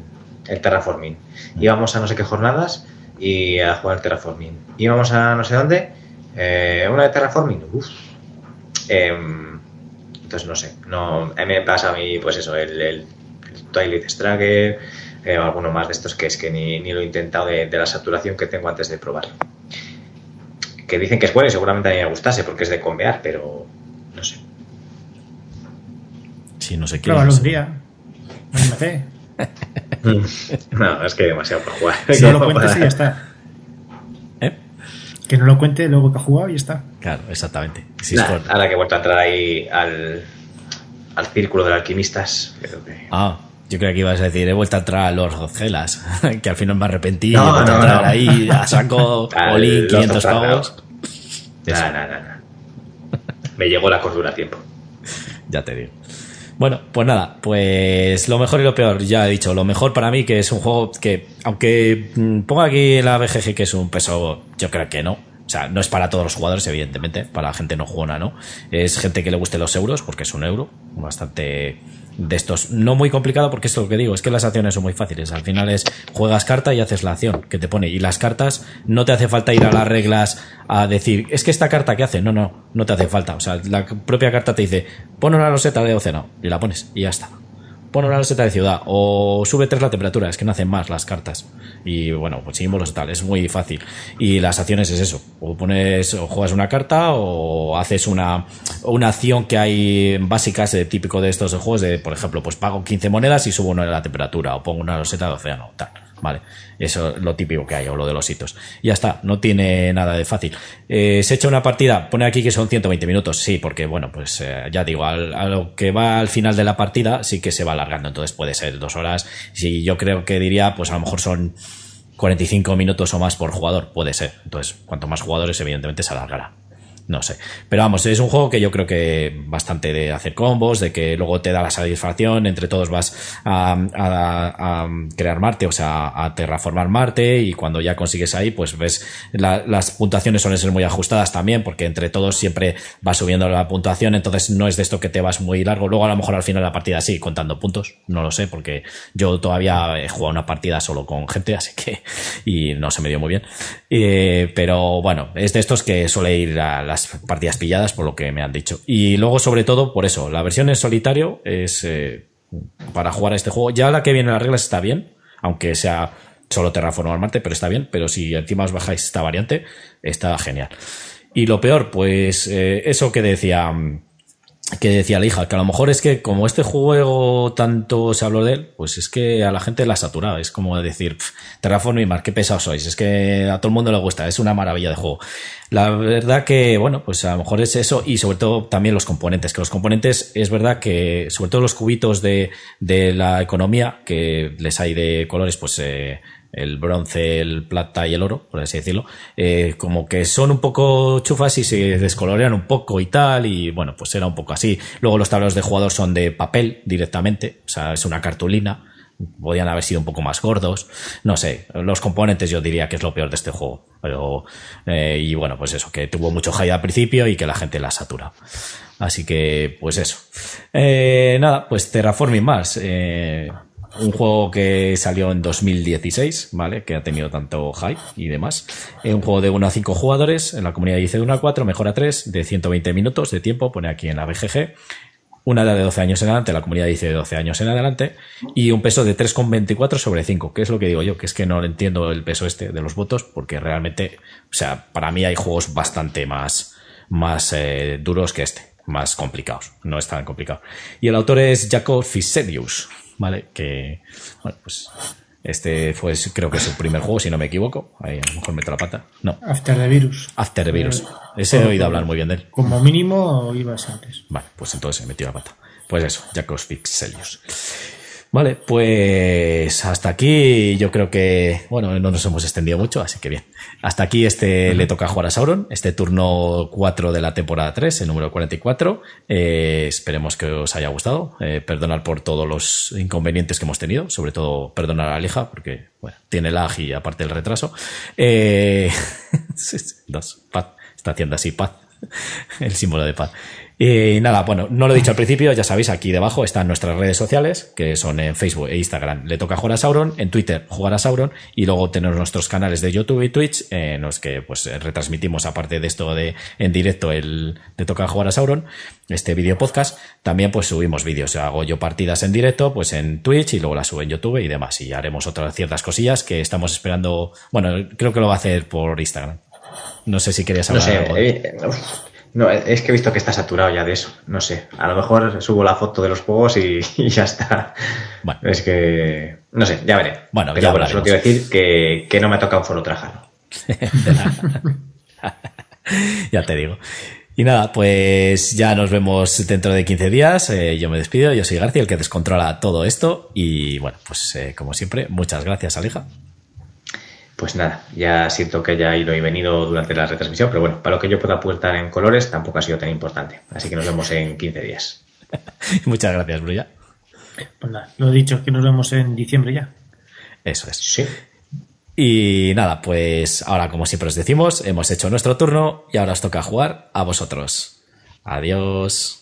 Speaker 4: el terraforming. Mm. Íbamos a no sé qué jornadas y a jugar al terraforming. Íbamos a no sé dónde, una de terraforming. Uf. Em, entonces, no sé, no, a mí me pasa a mí, pues eso, el, el, Twilight Struggle eh, alguno más de estos que es que ni, lo he intentado de, la saturación que tengo antes de probar. que dicen que es bueno y seguramente a mí me gustase porque es de convear, pero no sé.
Speaker 1: Sí, no sé qué.
Speaker 2: Pruébalo un día. [LAUGHS] No
Speaker 4: es que hay demasiado para jugar.
Speaker 2: Si no lo [LAUGHS] cuentes y ya está. ¿Eh? Que no lo cuente luego que ha jugado y ya está.
Speaker 1: Claro, exactamente.
Speaker 4: Ahora que he vuelto a entrar ahí al, al círculo de los alquimistas.
Speaker 1: Ah, yo creo que ibas a decir, he vuelto a entrar a los Gozelas, [LAUGHS] que al final me arrepentí no, he entrar ahí a saco [LAUGHS] Oli 500 pavos.
Speaker 4: No, no, no, Me llegó la cordura a tiempo. [LAUGHS]
Speaker 1: Ya te digo. Bueno, pues nada, pues lo mejor y lo peor, ya he dicho, lo mejor para mí que es un juego que, aunque mm, ponga aquí en la BGG que es un peso, yo creo que no, sea, no es para todos los jugadores, evidentemente, para la gente no jugona, ¿no? Es gente que le guste los euros, porque es un euro, bastante de estos. No muy complicado porque es lo que digo, es que las acciones son muy fáciles. Al final es juegas carta y haces la acción que te pone. Y las cartas no te hace falta ir a las reglas a decir, es que esta carta que hace, no, no, no te hace falta. O sea, la propia carta te dice, pon una roseta de océano y la pones y ya está pon una roseta de ciudad o sube tres la temperatura, es que no hacen más las cartas. Y bueno, pues símbolos tal, es muy fácil. Y las acciones es eso, o pones, o juegas una carta o haces una, una acción que hay básicas típico de estos juegos de, por ejemplo, pues pago 15 monedas y subo una de la temperatura o pongo una roseta de océano, tal. Vale, eso es lo típico que hay, o lo de los hitos. ya está, no tiene nada de fácil. Eh, se echa una partida, pone aquí que son 120 minutos, sí, porque bueno, pues eh, ya digo, a lo que va al final de la partida sí que se va alargando, entonces puede ser dos horas. Si yo creo que diría, pues a lo mejor son 45 minutos o más por jugador, puede ser. Entonces, cuanto más jugadores, evidentemente se alargará no sé. Pero vamos, es un juego que yo creo que bastante de hacer combos, de que luego te da la satisfacción, entre todos vas a, crear Marte, o sea, a terraformar Marte y cuando ya consigues ahí, pues ves, las puntuaciones suelen ser muy ajustadas también, porque entre todos siempre vas subiendo la puntuación, entonces no es de esto que te vas muy largo. Luego a lo mejor al final de la partida sí, contando puntos, no lo sé, porque yo todavía he jugado una partida solo con gente, así que, y no se me dio muy bien. Eh, pero bueno, es de estos que suele ir a las partidas pilladas por lo que me han dicho. Y luego, sobre todo, por eso, la versión en solitario es eh, para jugar a este juego. Ya la que viene en las reglas está bien, aunque sea solo terraformar Marte, pero está bien. Pero si encima os bajáis esta variante, está genial. Y lo peor, pues eh, eso que decía que decía la hija, que a lo mejor es que como este juego tanto se habló de él, pues es que a la gente la ha saturado. Es como decir, Terraform y Mar, qué pesados sois. Es que a todo el mundo le gusta, es una maravilla de juego. La verdad que, bueno, pues a lo mejor es eso y sobre todo también los componentes, que los componentes es verdad que, sobre todo los cubitos de, de la economía, que les hay de colores, pues eh, el bronce, el plata y el oro, por así decirlo, eh, como que son un poco chufas y se descolorean un poco y tal, y bueno, pues era un poco así. Luego los tableros de jugador son de papel directamente, o sea, es una cartulina, podían haber sido un poco más gordos, no sé, los componentes yo diría que es lo peor de este juego, pero, eh, y bueno, pues eso, que tuvo mucho hype al principio y que la gente la satura. Así que, pues eso. Eh, nada, pues Terraforming Mars. Eh, un juego que salió en 2016, ¿vale? Que ha tenido tanto hype y demás. Es un juego de 1 a 5 jugadores, en la comunidad dice de 1 a 4, mejora 3, de 120 minutos de tiempo, pone aquí en la BGG. Una edad de 12 años en adelante, la comunidad dice de 12 años en adelante, y un peso de 3,24 sobre 5, que es lo que digo yo, que es que no entiendo el peso este de los votos, porque realmente, o sea, para mí hay juegos bastante más, más eh, duros que este, más complicados, no es tan complicado. Y el autor es Jacob Fiselius, ¿vale? Que, bueno, pues este fue, creo que es su primer juego, si no me equivoco. Ahí a lo mejor meto la pata. No.
Speaker 2: After the Virus.
Speaker 1: After the Virus. Ese he oído hablar muy bien de él.
Speaker 2: Como mínimo ibas antes.
Speaker 1: Vale, pues entonces he metido la pata. Pues eso, Jacobs Pixelius. Vale, pues hasta aquí yo creo que, bueno, no nos hemos extendido mucho, así que bien. Hasta aquí este le toca jugar a Sauron, este turno 4 de la temporada 3, el número 44. Eh, esperemos que os haya gustado. Eh, perdonar por todos los inconvenientes que hemos tenido, sobre todo perdonar a Aleja, porque, bueno, tiene lag y aparte el retraso. Eh, [LAUGHS] dos, paz, está haciendo así paz, el símbolo de paz. Y nada, bueno, no lo he dicho al principio, ya sabéis, aquí debajo están nuestras redes sociales, que son en Facebook e Instagram, le toca jugar a Sauron, en Twitter jugar a Sauron, y luego tenemos nuestros canales de YouTube y Twitch, en los que pues retransmitimos, aparte de esto de en directo, el le toca jugar a Sauron, este vídeo podcast, también pues subimos vídeos, hago yo partidas en directo, pues en Twitch y luego las subo en YouTube y demás, y haremos otras ciertas cosillas que estamos esperando, bueno, creo que lo va a hacer por Instagram. No sé si querías hablar
Speaker 4: no sé,
Speaker 1: algo.
Speaker 4: Eh, no, es que he visto que está saturado ya de eso. No sé. A lo mejor subo la foto de los juegos y, [LAUGHS] ya está. Bueno. Es que. No sé, ya veré.
Speaker 1: Bueno, Pero ya bueno,
Speaker 4: solo quiero decir que, que no me toca un foro trajano. [LAUGHS]
Speaker 1: ya te digo. Y nada, pues ya nos vemos dentro de 15 días. Eh, yo me despido, yo soy García, el que descontrola todo esto. Y bueno, pues eh, como siempre, muchas gracias, Alija.
Speaker 4: Pues nada, ya siento que haya ido y venido durante la retransmisión, pero bueno, para lo que yo pueda apuntar en colores tampoco ha sido tan importante. Así que nos vemos en 15 días. [LAUGHS]
Speaker 1: muchas gracias, Brulla.
Speaker 2: Pues nada, lo he dicho, que nos vemos en diciembre ya.
Speaker 1: Eso es.
Speaker 4: Sí.
Speaker 1: Y nada, pues ahora como siempre os decimos, hemos hecho nuestro turno y ahora os toca jugar a vosotros. Adiós.